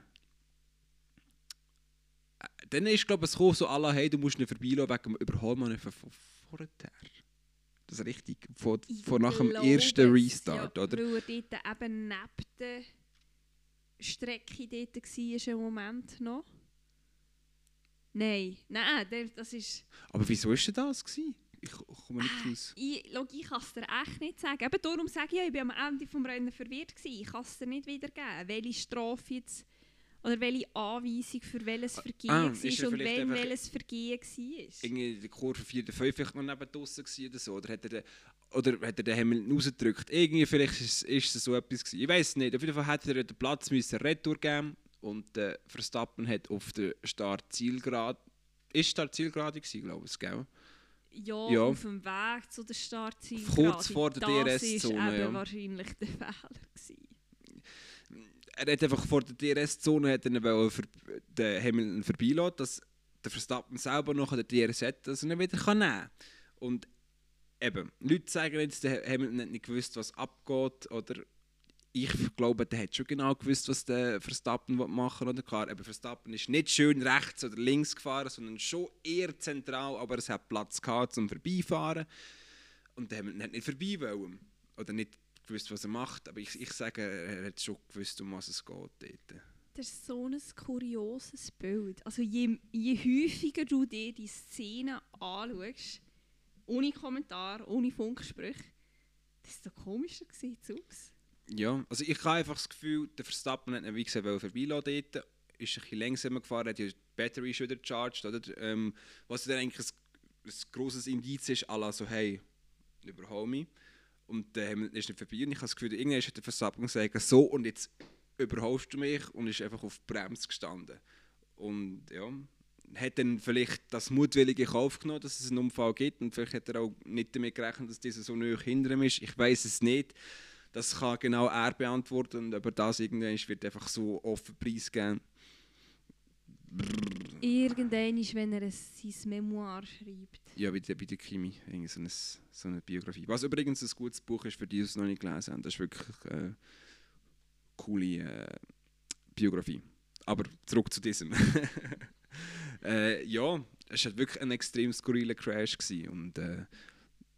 dann ist, glaube ich, es so alle, hey, du musst ihn vorbeilaufen wegen dem Überholmann von von vorher. Das ist richtig. Von, von nach dem ersten es, Restart, ja, oder? Weil er dort eben neben der Strecke dort war, im Moment noch. Nein, nein, das ist... Aber wieso war denn das? Gewesen? Ich komme nicht raus. Ich, schau, ich kann es dir echt nicht sagen. Eben darum sage ich ja, ich war am Ende des Rennen verwirrt. Gewesen. Ich kann es dir nicht wiedergeben, welche Strafe jetzt... Oder welche Anweisung für welches Vergehen ah, war ist und einfach- welches Vergehen war. Irgendwie der Kurve 4 oder 5 vielleicht noch neben draussen oder so. Oder hat er den, oder hat er den Hamilton rausgedrückt? Irgendwie vielleicht ist, ist es so etwas gewesen. Ich weiß es nicht. Auf jeden Fall hätte er den Platz müssen Retour geben und äh, Verstappen hat auf der Start-Zielgerade... Ist Start-Zielgerade gewesen, glaube ich, gell? Ja, Ja. auf dem Weg zu der Startziel. Kurz vor der Das DRS-Zone, war eben ja. wahrscheinlich der Fehler. Gewesen. Er hat einfach vor der DRS-Zone den Hamilton vorbeilassen, dass der Verstappen selber noch den DRS hat, dass er ihn wieder nehmen kann. Und eben, Leute sagen jetzt, der Hamilton hat nicht gewusst, was abgeht, oder ich glaube, der hat schon genau gewusst, was der Verstappen machen. Oder klar, eben Verstappen ist nicht schön rechts oder links gefahren, sondern schon eher zentral, aber es hat Platz gehabt zum Vorbeifahren. Und der Hamilton hat nicht vorbei wollen. Oder nicht gewusst, was er macht, aber ich, ich sage, er hat schon gewusst, um was es geht dort. Das ist so ein kurioses Bild. Also je, je häufiger du dir die Szene anschaust, ohne Kommentar, ohne Funksprüche, desto komischer sieht es aus. Ja, also ich habe einfach das Gefühl, der Verstappen hat ihn, wie gesagt, vorbeilassen dort, ist ein bisschen langsamer gefahren, hat ja die Battery schon wieder gecharged, oder? Ähm, was dann eigentlich ein, ein grosses Indiz ist, à la so, hey, überhol mich. Und der Hamilton ist nicht vorbei und ich habe das Gefühl, irgendwann hat der Verstappen gesagt, so und jetzt überholst du mich und ist einfach auf die Bremse gestanden. Und ja, hat dann vielleicht das mutwillige Kauf genommen, dass es einen Unfall gibt und vielleicht hat er auch nicht damit gerechnet, dass dieser so nahe hinter ihm ist. Ich weiß es nicht. Das kann genau er beantworten und über das irgendwann wird einfach so offen preisgeben. Irgendwann ist, wenn er ein, sein Memoir schreibt. Ja, wie der, bei der Kimi, irgendwie so eine, so eine Biografie. Was übrigens ein gutes Buch ist, für die, die es noch nicht gelesen haben. Das ist wirklich eine coole äh, Biografie. Aber zurück zu diesem. äh, ja, es war wirklich ein extrem skurriler Crash. Gewesen. Und äh,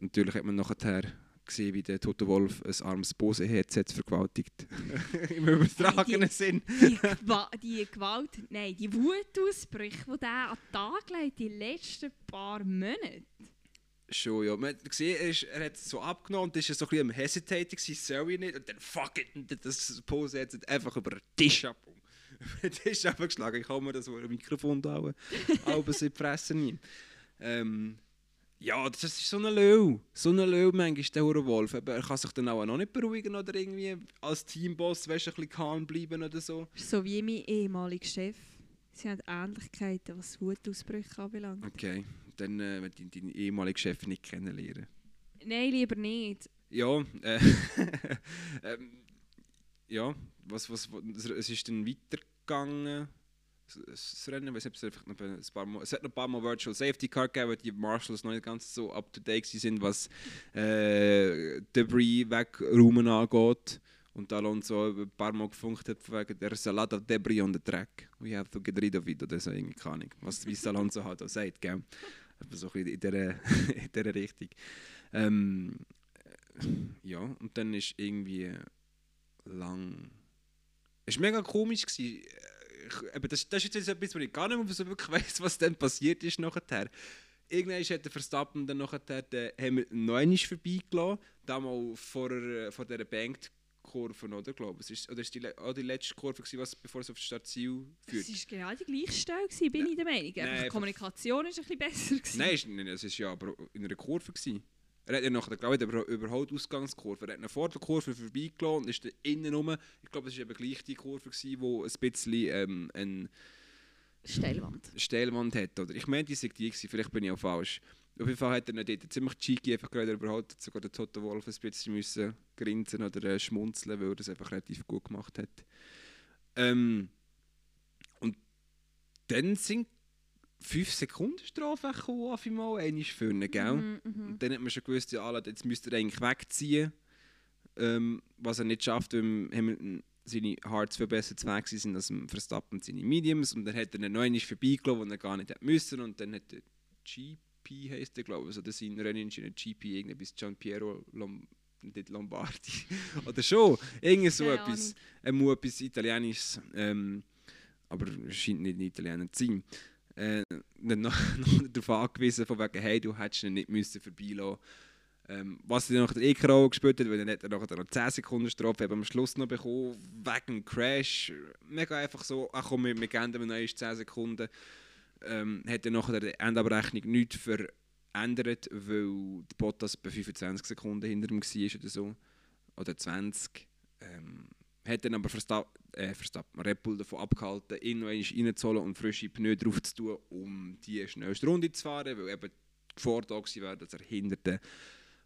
natürlich hat man nachher gesehen, wie der Toto Wolf ein armes Bose-Headset vergewaltigt. Im übertragenen Hey, die- Sinn. Die, Gewa die Gewalt, nein, die Wutausbrüche, die der an den Tag legt, die letzten paar Monate. Schon, ja. Man hat gesehen, er, ist, er hat es so abgenommen und ist so ein bisschen am Hesitating, gewesen, soll ich nicht? Und dann fuck it, das Pose hat einfach über den Tisch ab. Den Tisch abgeschlagen. Ich kann mir das vor dem Mikrofon auch, aber sie fressen nie. Ähm, ja, das ist so ein Löw. So ein Löw manchmal, der Hure Wolf. Aber er kann sich dann auch noch nicht beruhigen oder irgendwie als Teamboss weißt, ein bisschen calm bleiben oder so. So wie mein ehemaliger Chef. Sie haben Ähnlichkeiten, was Wutausbrüche anbelangt. Okay, dann äh, wenn deinen deinen ehemaligen Chef nicht kennenlernen. Nein, lieber nicht. Ja, äh, ähm, ja, was, was, was, es ist dann weitergegangen. Das- Rennen, ich weiß nicht, es einfach noch ein paar Mal, es hat noch ein paar Mal Virtual Safety Car gegeben, weil die Marshals noch nicht ganz so up to date sind, was äh, Debris wegräumen angeht. Und Alonso ein paar Mal gefunkt hat, wegen der Salat of Debris on the track. We have to get rid of it, oder so, irgendwie, keine Ahnung. Was wie Alonso halt auch sagt, gell? Aber so in dieser, in dieser Richtung. Ähm, ja, und dann ist irgendwie lang. Es war mega komisch. Gewesen. Eben, das, das ist jetzt etwas, wo ich gar nicht mehr so wirklich weiss, was dann passiert ist nachher. Irgendwann hat der Verstappen dann nachher den noch einmal vorbeigelassen. Damals vor, vor dieser Banked-Kurve, oder? Glaube ich. Es ist, oder ist die, auch die letzte Kurve, gewesen, was, bevor es auf das Startziel führt? Es war genau die gleiche Stelle, gewesen, bin ich der Meinung. Nein, die Kommunikation war ein bisschen besser. Gewesen. Nein, es war ja aber in einer Kurve. Gewesen. Er hat ja nachher, glaube ich, über, überholt Ausgangskurve. Er hat ihn vor der Kurve vorbeigelassen und ist dann innen rum. Ich glaube, es war eben gleich die Kurve, gewesen, wo ein bisschen ähm, eine Steilwand. Steilwand hat. Oder? Ich meine, die sei die gewesen. vielleicht bin ich auch falsch. Auf jeden Fall hat er dort ziemlich cheeky einfach gerade überholt. Sogar der Toto Wolf ein bisschen müssen grinsen oder äh, schmunzeln, weil er das einfach relativ gut gemacht hat. Ähm, und dann sind 5 Sekunden Strafe gekommen, auf einmal, einmal für ihn, gell? Mhm, mhm. Und dann hat man schon gewusst, ja, alle, jetzt müsste er eigentlich wegziehen. Ähm, was er nicht schafft, weil Hamilton seine Hards viel besser zu weg sind als Verstappen seine Mediums. Und dann hat er noch einmal vorbeigelassen, wo er gar nicht hätte müssen. Und dann hat der GP, heisst der, glaube ich, also der sein Renningenieur GP, irgendwie bis Gian Piero Lom nicht Lombardi. Oder schon, irgendwie so Keine etwas. Muss etwas Italienisches, ähm, aber er scheint nicht ein Italiener zu sein. Äh, dann noch, noch darauf angewiesen, von wegen, hey, du hättest ihn nicht müssen vorbeilassen ähm, Was er nachher eh keine Rolle gespielt hat, weil dann er nachher noch 10 Sekunden Strafe am Schluss noch bekommen, wegen dem Crash. Mega einfach so, ach komm, wir, wir geben ihm noch 10 Sekunden. Ähm, hat er nachher die Endabrechnung nichts verändert, weil der Bottas bei 25 Sekunden hinter ihm war oder so. Oder 20. Ähm, hat dann aber Verstappen, äh, Verstappen, Red Bull davon abgehalten, ihn noch einmal reinzuholen und frische Pneu drauf zu tun, um die schnellste Runde zu fahren, weil eben die Gefahr da wäre, dass er hinter den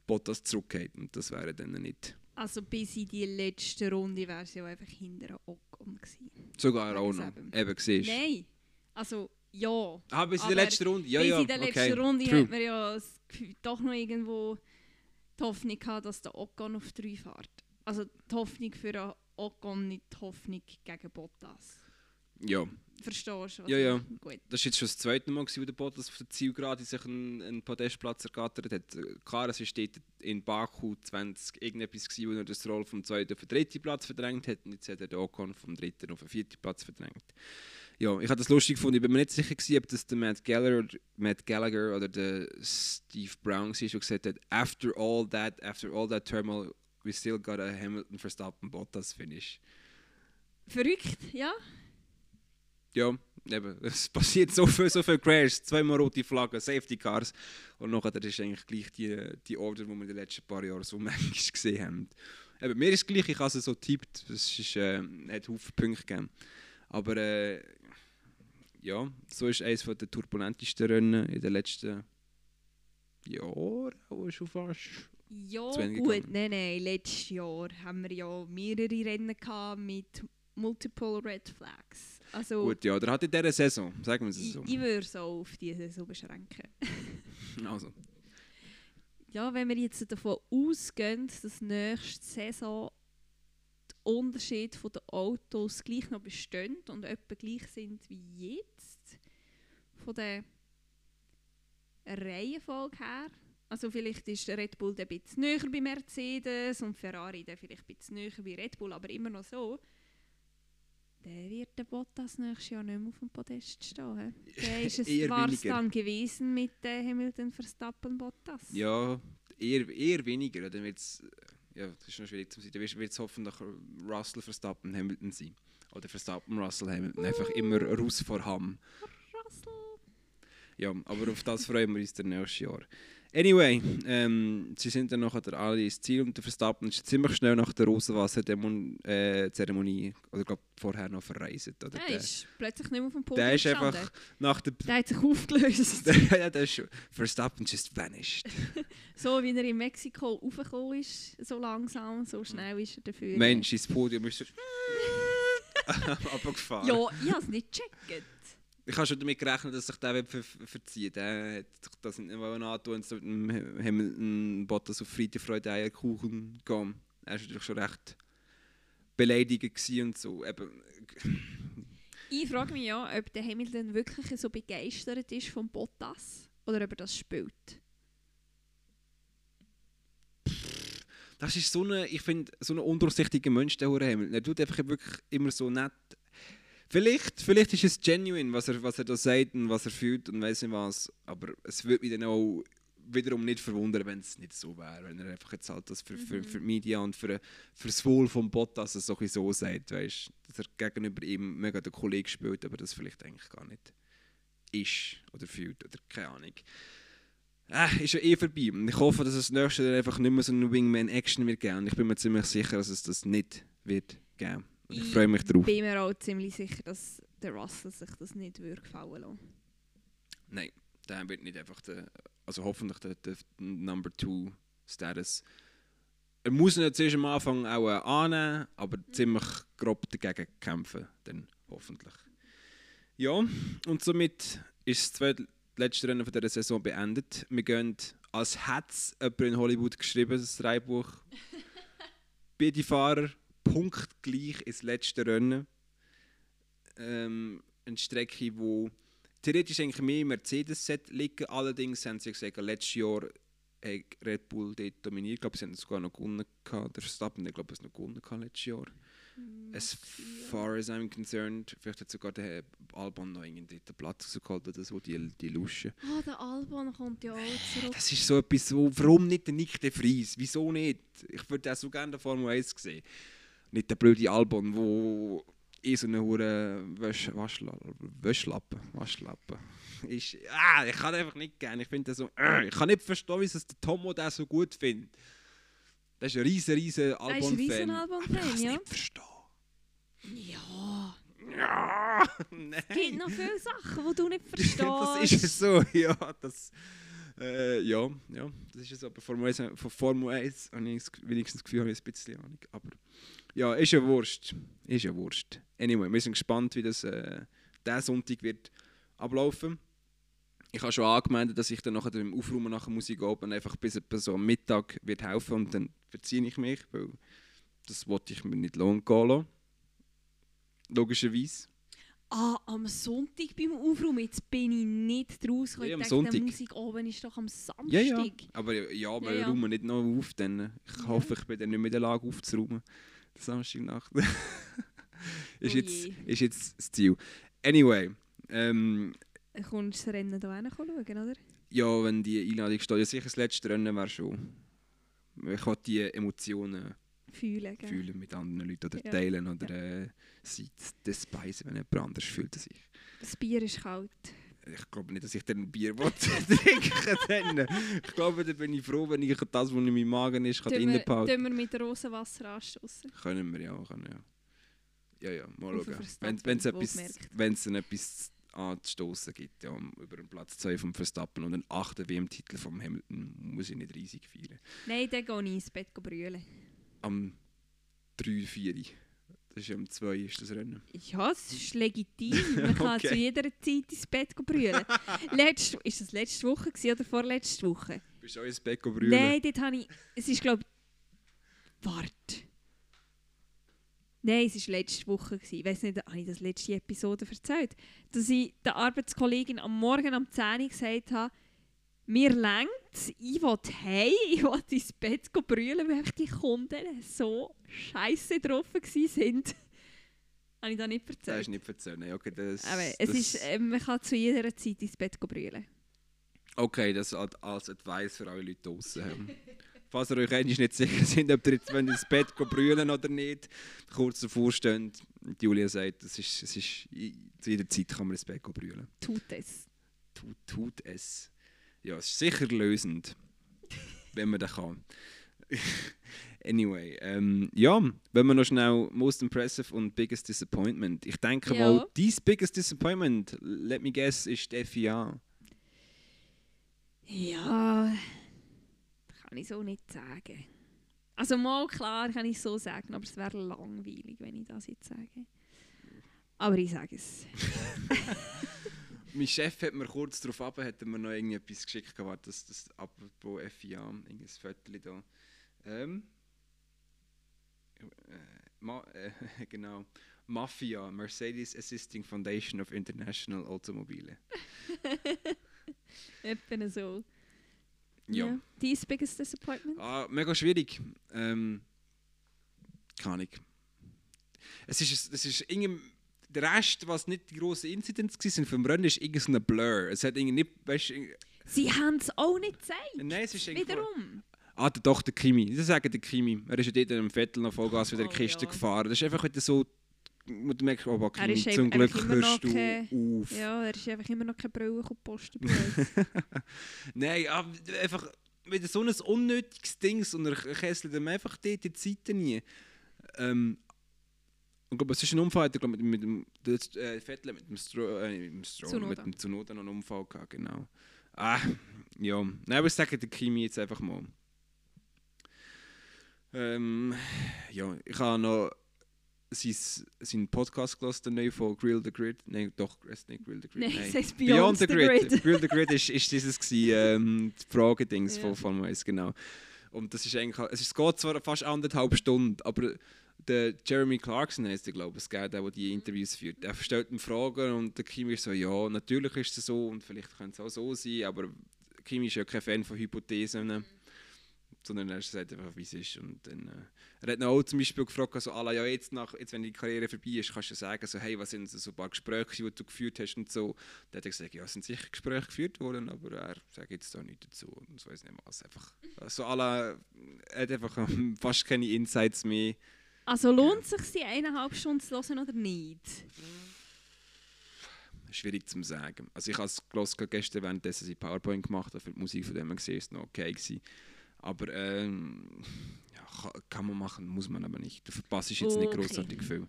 Bottas zurückgeht. Und das wäre dann nicht. Also bis in die letzte Runde wäre es ja einfach hinter Ocon gewesen. Sogar auch noch. selben. Eben, siehst. Nein, also ja. Ah, bis in der letzten Runde? Ja, bis ja. in der letzten okay. Runde True. hat man ja das Gefühl, doch noch irgendwo die Hoffnung gehabt, dass der Ocon auf 3 fährt. Also die Hoffnung für einen Ocon, nicht die Hoffnung gegen Bottas. Ja, Verstehst du? was Ja, ja. Gut. das war jetzt schon das zweite Mal, gewesen, wo der Bottas auf der Zielgerade sich einen, einen Podestplatz ergattert hat. Klar, es war dort in Baku 20 irgendetwas, gewesen, wo er das Roll vom zweiten auf den dritten Platz verdrängt hat. Und jetzt hat er den Ocon vom dritten auf den vierten Platz verdrängt. Ja, ich habe das lustig gefunden. Ich bin mir nicht sicher, gewesen, ob das der Matt Gallagher, oder- Matt Gallagher oder der Steve Brown war, der gesagt hat, after all that, after all that turmoil, we still got a Hamilton Verstappen Bottas finish. Verrückt, ja. Ja, eben, es passiert so viel, so viel Crashs, zweimal rote Flaggen, Safety Cars und nachher ist eigentlich gleich die, die Order, die wir in den letzten paar Jahren so manchmal gesehen haben. Eben, mir ist es gleich, ich habe es so tippt, es ist, äh, hat Haufen Punkte gegeben. Aber äh, ja, so ist eines der turbulentesten Rennen in den letzten Jahren, auch schon fast. Ja, gut. Nein, nein. Letztes Jahr haben wir ja mehrere Rennen gehabt mit Multiple Red Flags. Also, Gut, ja, oder hat in dieser Saison, sagen wir es ich, so. ich würde es auch auf diese so beschränken. Also, Ja, wenn wir jetzt davon ausgehen, dass nächste Saison die Unterschiede der Autos gleich noch bestehen und etwa gleich sind wie jetzt, von der Reihenfolge her. Also vielleicht ist der Red Bull ein bisschen näher bei Mercedes und Ferrari dann vielleicht ein bisschen näher bei Red Bull, aber immer noch so. Dann wird der Bottas nächstes Jahr nicht mehr auf dem Podest stehen. Dann ist es war's dann gewesen mit äh, Hamilton, Verstappen, Bottas. Ja, eher, eher weniger. Dann wird's, ja, das ist noch schwierig zu sagen. Dann wird es hoffentlich Russell, Verstappen, Hamilton sein. Oder Verstappen, Russell, Hamilton. Einfach immer raus vor Hamm. Russell. Ja, aber auf das freuen wir uns dann nächstes Jahr. Anyway, ähm, sie sind dann nachher alle ins Ziel und der Verstappen ist ziemlich schnell nach der Rosenwasser-Zeremonie, oder glaube vorher noch verreist. Oder Er der, ist plötzlich nicht mehr auf dem Podium der ist gestanden. einfach nach der... Der hat sich aufgelöst. der, der ist, Verstappen just vanished. so wie er in Mexiko raufgekommen ist, so langsam, so schnell ist er dafür. Mensch, ins Podium ist so abgefahren. Ja, ich habe es nicht gecheckt. Ich habe schon damit gerechnet, dass sich der wird ver ver verziehen Der hat sich das nicht wollen antun und so mit dem Hamilton Bottas auf Friede, Freude, Eierkuchen gehen. Er war natürlich schon recht beleidigend und so. Eben, Ich frage mich ja, ob der Hamilton wirklich so begeistert ist von Bottas oder ob er das spielt. das ist so eine, ich finde, so ein undurchsichtiger Mensch, der Hure Hamilton. Er tut einfach wirklich immer so nett. Vielleicht, vielleicht ist es genuine, was er, was er da sagt und was er fühlt und weiß nicht was. Aber es würde mich dann auch wiederum nicht verwundern, wenn es nicht so wäre. Wenn er einfach jetzt halt das für, für, für die Media und für, für das Wohl von Bottas so, sagt. Weißt, dass er gegenüber ihm mega den Kollegen spielt, aber das vielleicht eigentlich gar nicht ist oder fühlt oder keine Ahnung. Äh, ist ja eh vorbei. Und ich hoffe, dass es das nächste Jahr einfach nicht mehr so eine Wingman-Action wird geben. Und ich bin mir ziemlich sicher, dass es das nicht wird geben. Ich freue mich drauf. bin mir auch ziemlich sicher, dass der Russell sich das nicht würde gefallen lassen. Nein, der wird nicht einfach der, also hoffentlich der, der Number 2 Status. Er muss ihn am Anfang auch äh, annehmen, aber ziemlich grob dagegen kämpfen, dann hoffentlich. Ja, und somit ist das letzte Rennen von dieser Saison beendet. Wir gehen, als hätte es jemand in Hollywood geschrieben, das Drehbuch. Beide Fahrer punktgleich ins letzte Rennen. Ähm, eine Strecke, wo theoretisch eigentlich mehr Mercedes liegen. Allerdings haben sie gesagt, letztes Jahr hat Red Bull dort dominiert. Ich glaube, sie haben sogar noch gewonnen. Gehabt. Der Verstappen, ich glaube, es noch gewonnen gehabt letztes Jahr. Hm, As far as I'm concerned, vielleicht hat sogar der Albon noch einen dritten Platz rausgeholt oder so, die, die Lusche. Ah, der Albon kommt ja auch zurück. Das ist so etwas, so, warum nicht der Nick de Vries? Wieso nicht? Ich würde auch so gerne der Formel 1 sehen. Nicht der blöde Albon, wo eh so eine hure Wäsch, Waschlappe, Wäschlappe, Waschlappe ist. Ah, ich kann einfach nicht gerne. Ich finde so. Äh, ich kann nicht verstehen, wie es der Tomo das so gut findet. Das ist ein riesen, riesen ist ein riesen Albon-Fan. Ich kann es ja. nicht verstehen. Ja, Ja, es gibt nein. noch viele Sachen, die du nicht verstehst. das ist so, ja. Das, äh, ja, ja, das ist es. Aber Formel 1, von Formel 1 habe ich wenigstens das Gefühl, habe ich ein bisschen Ahnung. Aber ja, ist ja Wurst. Ist ja Wurst. Anyway, wir sind gespannt, wie das äh, diesen Sonntag wird ablaufen. Ich habe schon angemeldet, dass ich dann nachher im Aufräumen nach der Musik oben einfach bis etwa so am Mittag wird helfen und dann verziehe ich mich, weil das wollte ich mir nicht lohnen gehen lassen. Logischerweise. Ah, am Sonntag beim Aufräumen, jetzt bin ich nicht rausgekommen. Ja, am ich dachte, Sonntag. Musik oben ist doch am Samstag. Ja, ja. Aber ja, aber Ja, ja. räumen nicht noch auf. Dann. Ich hoffe, ich bin dann nicht mehr in der Lage aufzuräumen. Samstagnacht. ist, Oh jetzt, je. ist jetzt das Ziel. Anyway. Ähm, kommst du das Rennen hier schauen, oder? ja, wenn die Einladung steht, ja sicher das letzte Rennen wäre schon. Ich will die Emotionen Fühlen, gell? fühlen mit anderen Leuten oder Ja. teilen oder äh, sie despeisen, wenn jemand anders fühlt als ich. Das Bier ist kalt. Ich glaube nicht, dass ich dann ein Bier trinken. Ich glaube, dann bin ich froh, wenn ich das, was in meinem Magen ist, kann behalten. tun wir mit Rosenwasser anstoßen. Können wir ja, können ja. Ja, ja, mal Auf den schauen. Wenn es etwas, wenn's dann etwas anzustoßen gibt, ja, um- über den Platz 2 vom Verstappen und einen 8. WM-Titel vom Hamilton, muss ich nicht riesig feiern. Nein, dann gehe ich ins Bett brüllen. Am 3, 4. Das ist ja am 2 ist das Rennen. Ja, es ist legitim. Man kann Okay. zu jeder Zeit ins Bett brüllen. Letzt, ist das letzte Woche oder vorletzte Woche? Bist du auch ins Bett brüllen? Nein, dort habe ich... Es ist, glaube ich... Warte. Nein, es war letzte Woche. Gewesen. Ich weiß nicht, habe ich das letzte Episode erzählt? Dass ich der Arbeitskollegin am Morgen um 10 Uhr gesagt habe, mir längt ich will heim, ich will ins Bett brüllen, weil die Kunden so scheiße drauf waren. habe ich das nicht Das erzählt? hast du nicht erzählt. Nein, okay, das, Aber es das, ist, äh, man kann zu jeder Zeit ins Bett brüllen. Okay, das als als Advice für alle Leute draußen. Ähm, Falls ihr euch eigentlich nicht sicher seid, ob ihr jetzt ins Bett brüllen oder nicht, kurz davor steht, Julia sagt, es ist, es ist, zu jeder Zeit kann man ins Bett brüllen. Tut es. Tut, tut es. Ja, es ist sicher lösend, wenn man das kann. anyway, ähm, ja, wenn wir noch schnell Most Impressive und Biggest Disappointment. Ich denke Ja. mal, dein Biggest Disappointment, let me guess, ist die FIA. Ja, kann ich so nicht sagen. Also mal klar kann ich so sagen, aber es wäre langweilig, wenn ich das jetzt sage. Aber ich sage es. Mein Chef hat mir kurz darauf ab, hat mir noch irgendetwas geschickt, gehabt, dass das apropos FIA, irgendein Viertel da. Ähm, äh, Ma äh, genau. Mafia, Mercedes Assisting Foundation of International Automobile. Etwa so. Ja. Dein biggest disappointment? Ah, mega schwierig. Ähm, keine Ahnung. Es ist, es ist irgendwie, der Rest, was nicht die grossen Incidents waren vom Rennen, ist irgendwie so ein Blur. Es hat irgendwie nicht, weißt, du, Sie haben es auch nicht gezeigt. nein, es ist irgendwie... Wiederum. Ah, der, doch, der Kimi. Das sagen der Kimi. Er ist ja dort im Vettel noch Vollgas wieder in die Oh, Kiste ja. gefahren. Das ist einfach wieder so... Du merkst, oh, Er Kimi, ist zum Glück hörst du kein- auf. Ja, er ist einfach immer noch keine Brille gepostet. Nein, aber einfach wieder so ein unnötiges Ding und er kesselt ihm einfach dort die Zeit nie. Ähm, ich glaube, es ist ein Unfall, ich glaube, mit, mit dem das, äh, Vettel mit dem Stro äh, mit dem Stroll, mit dem Zunoda noch einen Unfall gehabt, genau. Ah, ja. Nein, aber ich sage der Kimi jetzt einfach mal. Ähm, ja, ich habe noch sein, seinen Podcast gelesen, der neue von Grill the Grid. Nein, doch, es ist nicht Grill the Grid. Nein, nein. es heißt Beyond, the, Grid. Grill the Grid ist, ist dieses gewesen, ähm, die Fragedings Ja. von Formel 1, genau. Und das ist eigentlich, es ist- es geht zwar fast anderthalb Stunden, aber der Jeremy Clarkson heißt der, glaube ich, der, der die Interviews führt. Er stellt ihm Fragen und der Kimi ist so, ja, natürlich ist es so und vielleicht könnte es auch so sein, aber Kimi ist ja kein Fan von Hypothesen, sondern er sagt einfach, wie es ist. Und dann, äh, er hat auch zum Beispiel gefragt, also, «Ala, ja, jetzt, nach, jetzt, wenn die Karriere vorbei ist, kannst du sagen, so, hey, was sind so ein paar Gespräche, die du geführt hast und so. Dann hat er gesagt, ja, es sind sicher Gespräche geführt worden, aber er sagt jetzt da nichts dazu und so weiß nicht was. Einfach, so Ala, er hat einfach ähm, fast keine Insights mehr. Also lohnt es sich, die eineinhalb Stunden zu hören oder nicht? Schwierig zu sagen. Also ich habe es gehört gestern, währenddessen sie PowerPoint gemacht haben, für die Musik von dem man gesehen ist noch okay gewesen. Aber ähm, ja, kann, man machen, muss man aber nicht. Du verpasst jetzt nicht Okay. großartig viel.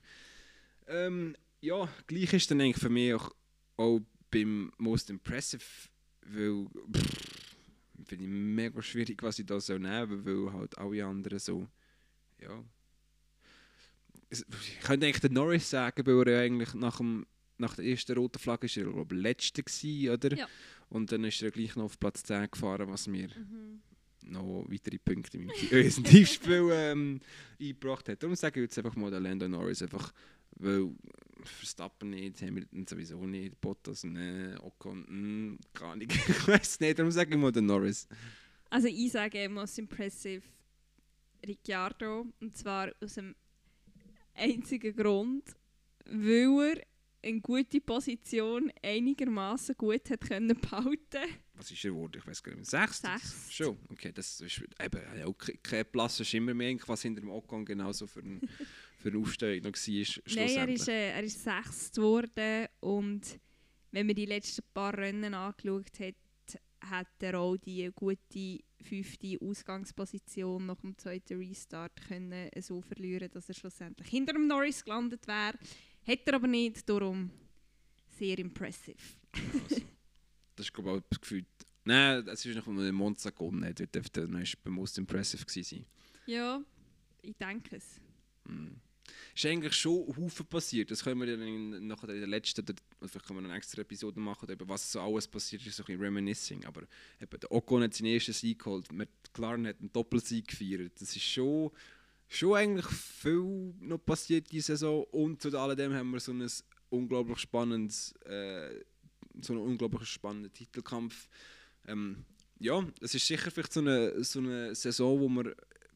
Ähm, ja, gleich ist dann eigentlich für mich auch, auch beim Most Impressive, weil finde ich mega schwierig, was ich da so nehmen soll, weil halt alle anderen so, ja. Ich könnte eigentlich den Norris sagen, weil er ja eigentlich nach, dem, nach der ersten roten Flagge ist er, glaube ich, letzter gewesen, oder? Ja. Und dann ist er gleich noch auf Platz 10 gefahren, was mir Mhm. noch weitere Punkte in meinem Tiefspiel ähm, eingebracht hat. Darum sage ich jetzt einfach mal den Lando Norris, einfach, weil Verstappen nicht, Hamilton sowieso nicht, Bottas nicht, Ocon, mm, gar nicht, ich weiß nicht, darum sage ich mal den Norris. Also ich sage most impressive Ricciardo und zwar aus dem einzigen Grund, weil er eine gute Position einigermaßen gut hat können behalten. Was ist er geworden? Ich weiß gar nicht mehr. Sechst? Sechst. Schon, okay, das ist eben auch ke- kein Platz, ist immer mehr, was hinter dem Ocon genauso für, ein, für eine Aufstellung noch war, Nein, er ist, äh, er ist sechst geworden und wenn man die letzten paar Rennen angeschaut hat, hat er auch die gute fünfte Ausgangsposition nach dem zweiten Restart können so verlieren, dass er schlussendlich hinter dem Norris gelandet wäre. Hat er aber nicht, darum sehr impressive. Also, das ist glaube ich auch gefühlt... Nein, es ist noch, den Monza gewonnen hat, der noch beim Most Impressive gewesen sein. Ja, ich denke es. Mm. Ist eigentlich schon Haufen passiert. Das können wir dann in, nachher in der letzten, oder vielleicht können wir eine extra Episode machen, über was so alles passiert ist, so ein bisschen Reminiscing. Aber eben, der Ocon hat seinen ersten Sieg geholt, McLaren hat einen Doppelsieg gefeiert. Das ist schon, schon eigentlich viel noch passiert diese Saison. Und zu alledem haben wir so ein unglaublich spannendes, äh, so einen unglaublich spannenden Titelkampf. Ähm, ja, es ist sicher vielleicht so eine, so eine Saison, wo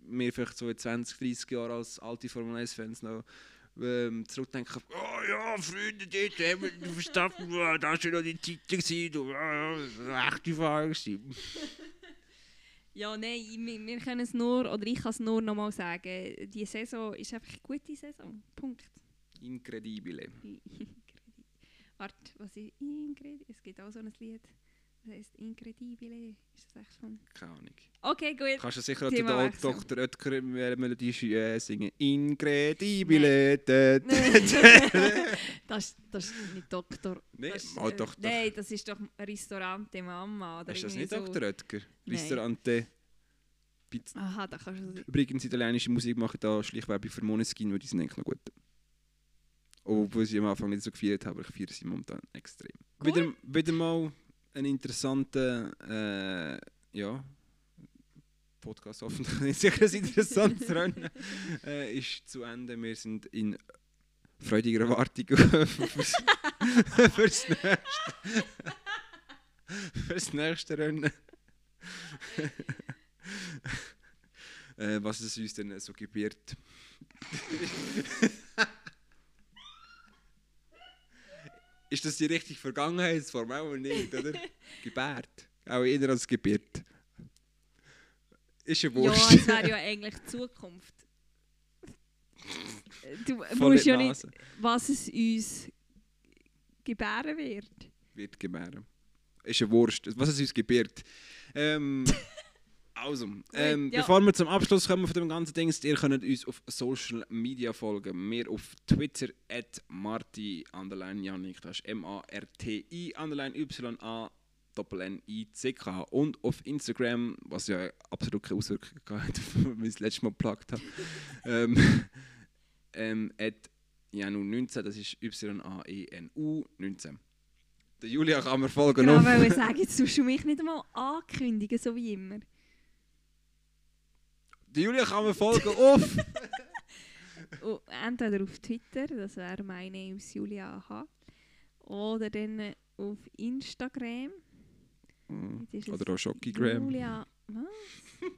wir mir vielleicht so in 20, 30 Jahren als alte Formel 1-Fans noch ähm, zurückdenken, oh ja, Freunde, dort haben wir den Verstappen, oh, da war noch die Titel, gewesen, oh, das war eine echte Fahrer. gewesen.» Ja, nein, wir, wir können es nur, oder ich kann es nur noch mal sagen, die Saison ist einfach eine gute Saison. Punkt. Incredibile. Warte, was ist Incredibile? Es gibt auch so ein Lied. Das heißt Incredibile. Ist das echt von... Keine Ahnung. Okay, gut. Kannst du sicher auch Thema Do- wechseln. Dr. Oetker äh, Melodie äh, singen? Incredibile. da, da, Nein. da. das, ist- das ist nicht Doktor. Nee, das mal äh, doch. Nein, das ist doch Ristorante Mama. Oder Ist das nicht so. Dr. Oetker? Nein. Ristorante. Pizza. Aha, da kannst du... Übrigens, italienische Musik mache ich da Schleichwerbung für Moneskin, weil die sind eigentlich noch gut. Obwohl sie am Anfang nicht so gefeiert haben, aber ich feiere sie momentan extrem. Cool. Wieder, wieder mal ein interessanter, äh, ja, Podcast hoffentlich sicher ein interessantes Rennen äh, ist zu Ende. Wir sind in freudiger Erwartung fürs, fürs, nächste, fürs nächste Rennen. äh, was es uns dann so gebiert. Ist das die richtige Vergangenheitsform? Auch nicht, oder? Gebärt. Auch eher als gebiert. Ist ja Ja, wurscht. es wäre ja eigentlich Zukunft. Du Voll musst ja nicht, was es uns gebären wird. Wird gebären. Ist ja wurscht. Was es uns gebiert. Ähm, also, ähm, ja. bevor wir zum Abschluss kommen von dem ganzen Ding, ihr könnt uns auf Social Media folgen. Wir auf Twitter at Marti underline Janik, das ist M-A-R-T-I underline Y-A Doppel N I C K und auf Instagram, was ja absolut keine Auswirkungen hat, wie ich das letzte Mal geplagt habe, ähm, ähm, at Janu 19, das ist Y-A-E-N-U 19. Der Julia kann mir folgen Genau, weil ich sagen, jetzt tust du mich nicht einmal ankündigen, so wie immer. Der Julia kann mir folgen auf. Oh, entweder auf Twitter, das wäre meine Name Julia H. Oder dann äh, auf Instagram. Mm, Oder auch Schokigram. Julia. Was?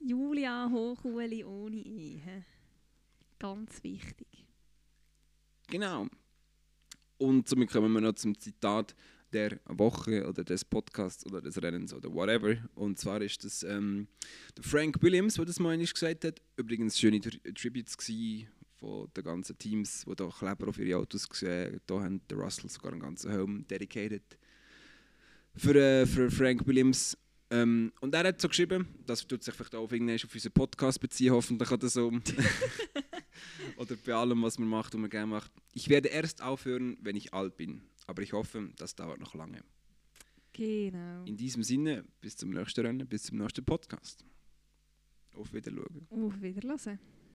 Julia Hochuli ohne E. Ganz wichtig. Genau. Und somit kommen wir noch zum Zitat der Woche oder des Podcasts oder des Rennens oder whatever. Und zwar ist das ähm, der Frank Williams, der das mal gesagt hat. Übrigens schöne Tri Tributes von den ganzen Teams, die da Kleber auf ihre Autos gesehen Da haben der Russell sogar einen ganzen Helm dedicated für, äh, für Frank Williams. Ähm, und er hat so geschrieben, das tut sich vielleicht auch auf, auf unseren Podcast beziehen, hoffentlich oder so. oder bei allem, was man macht und man gerne macht. Ich werde erst aufhören, wenn ich alt bin. Aber ich hoffe, das dauert noch lange. Genau. In diesem Sinne, bis zum nächsten Rennen, bis zum nächsten Podcast. Auf Wiedersehen. Auf Wiedersehen.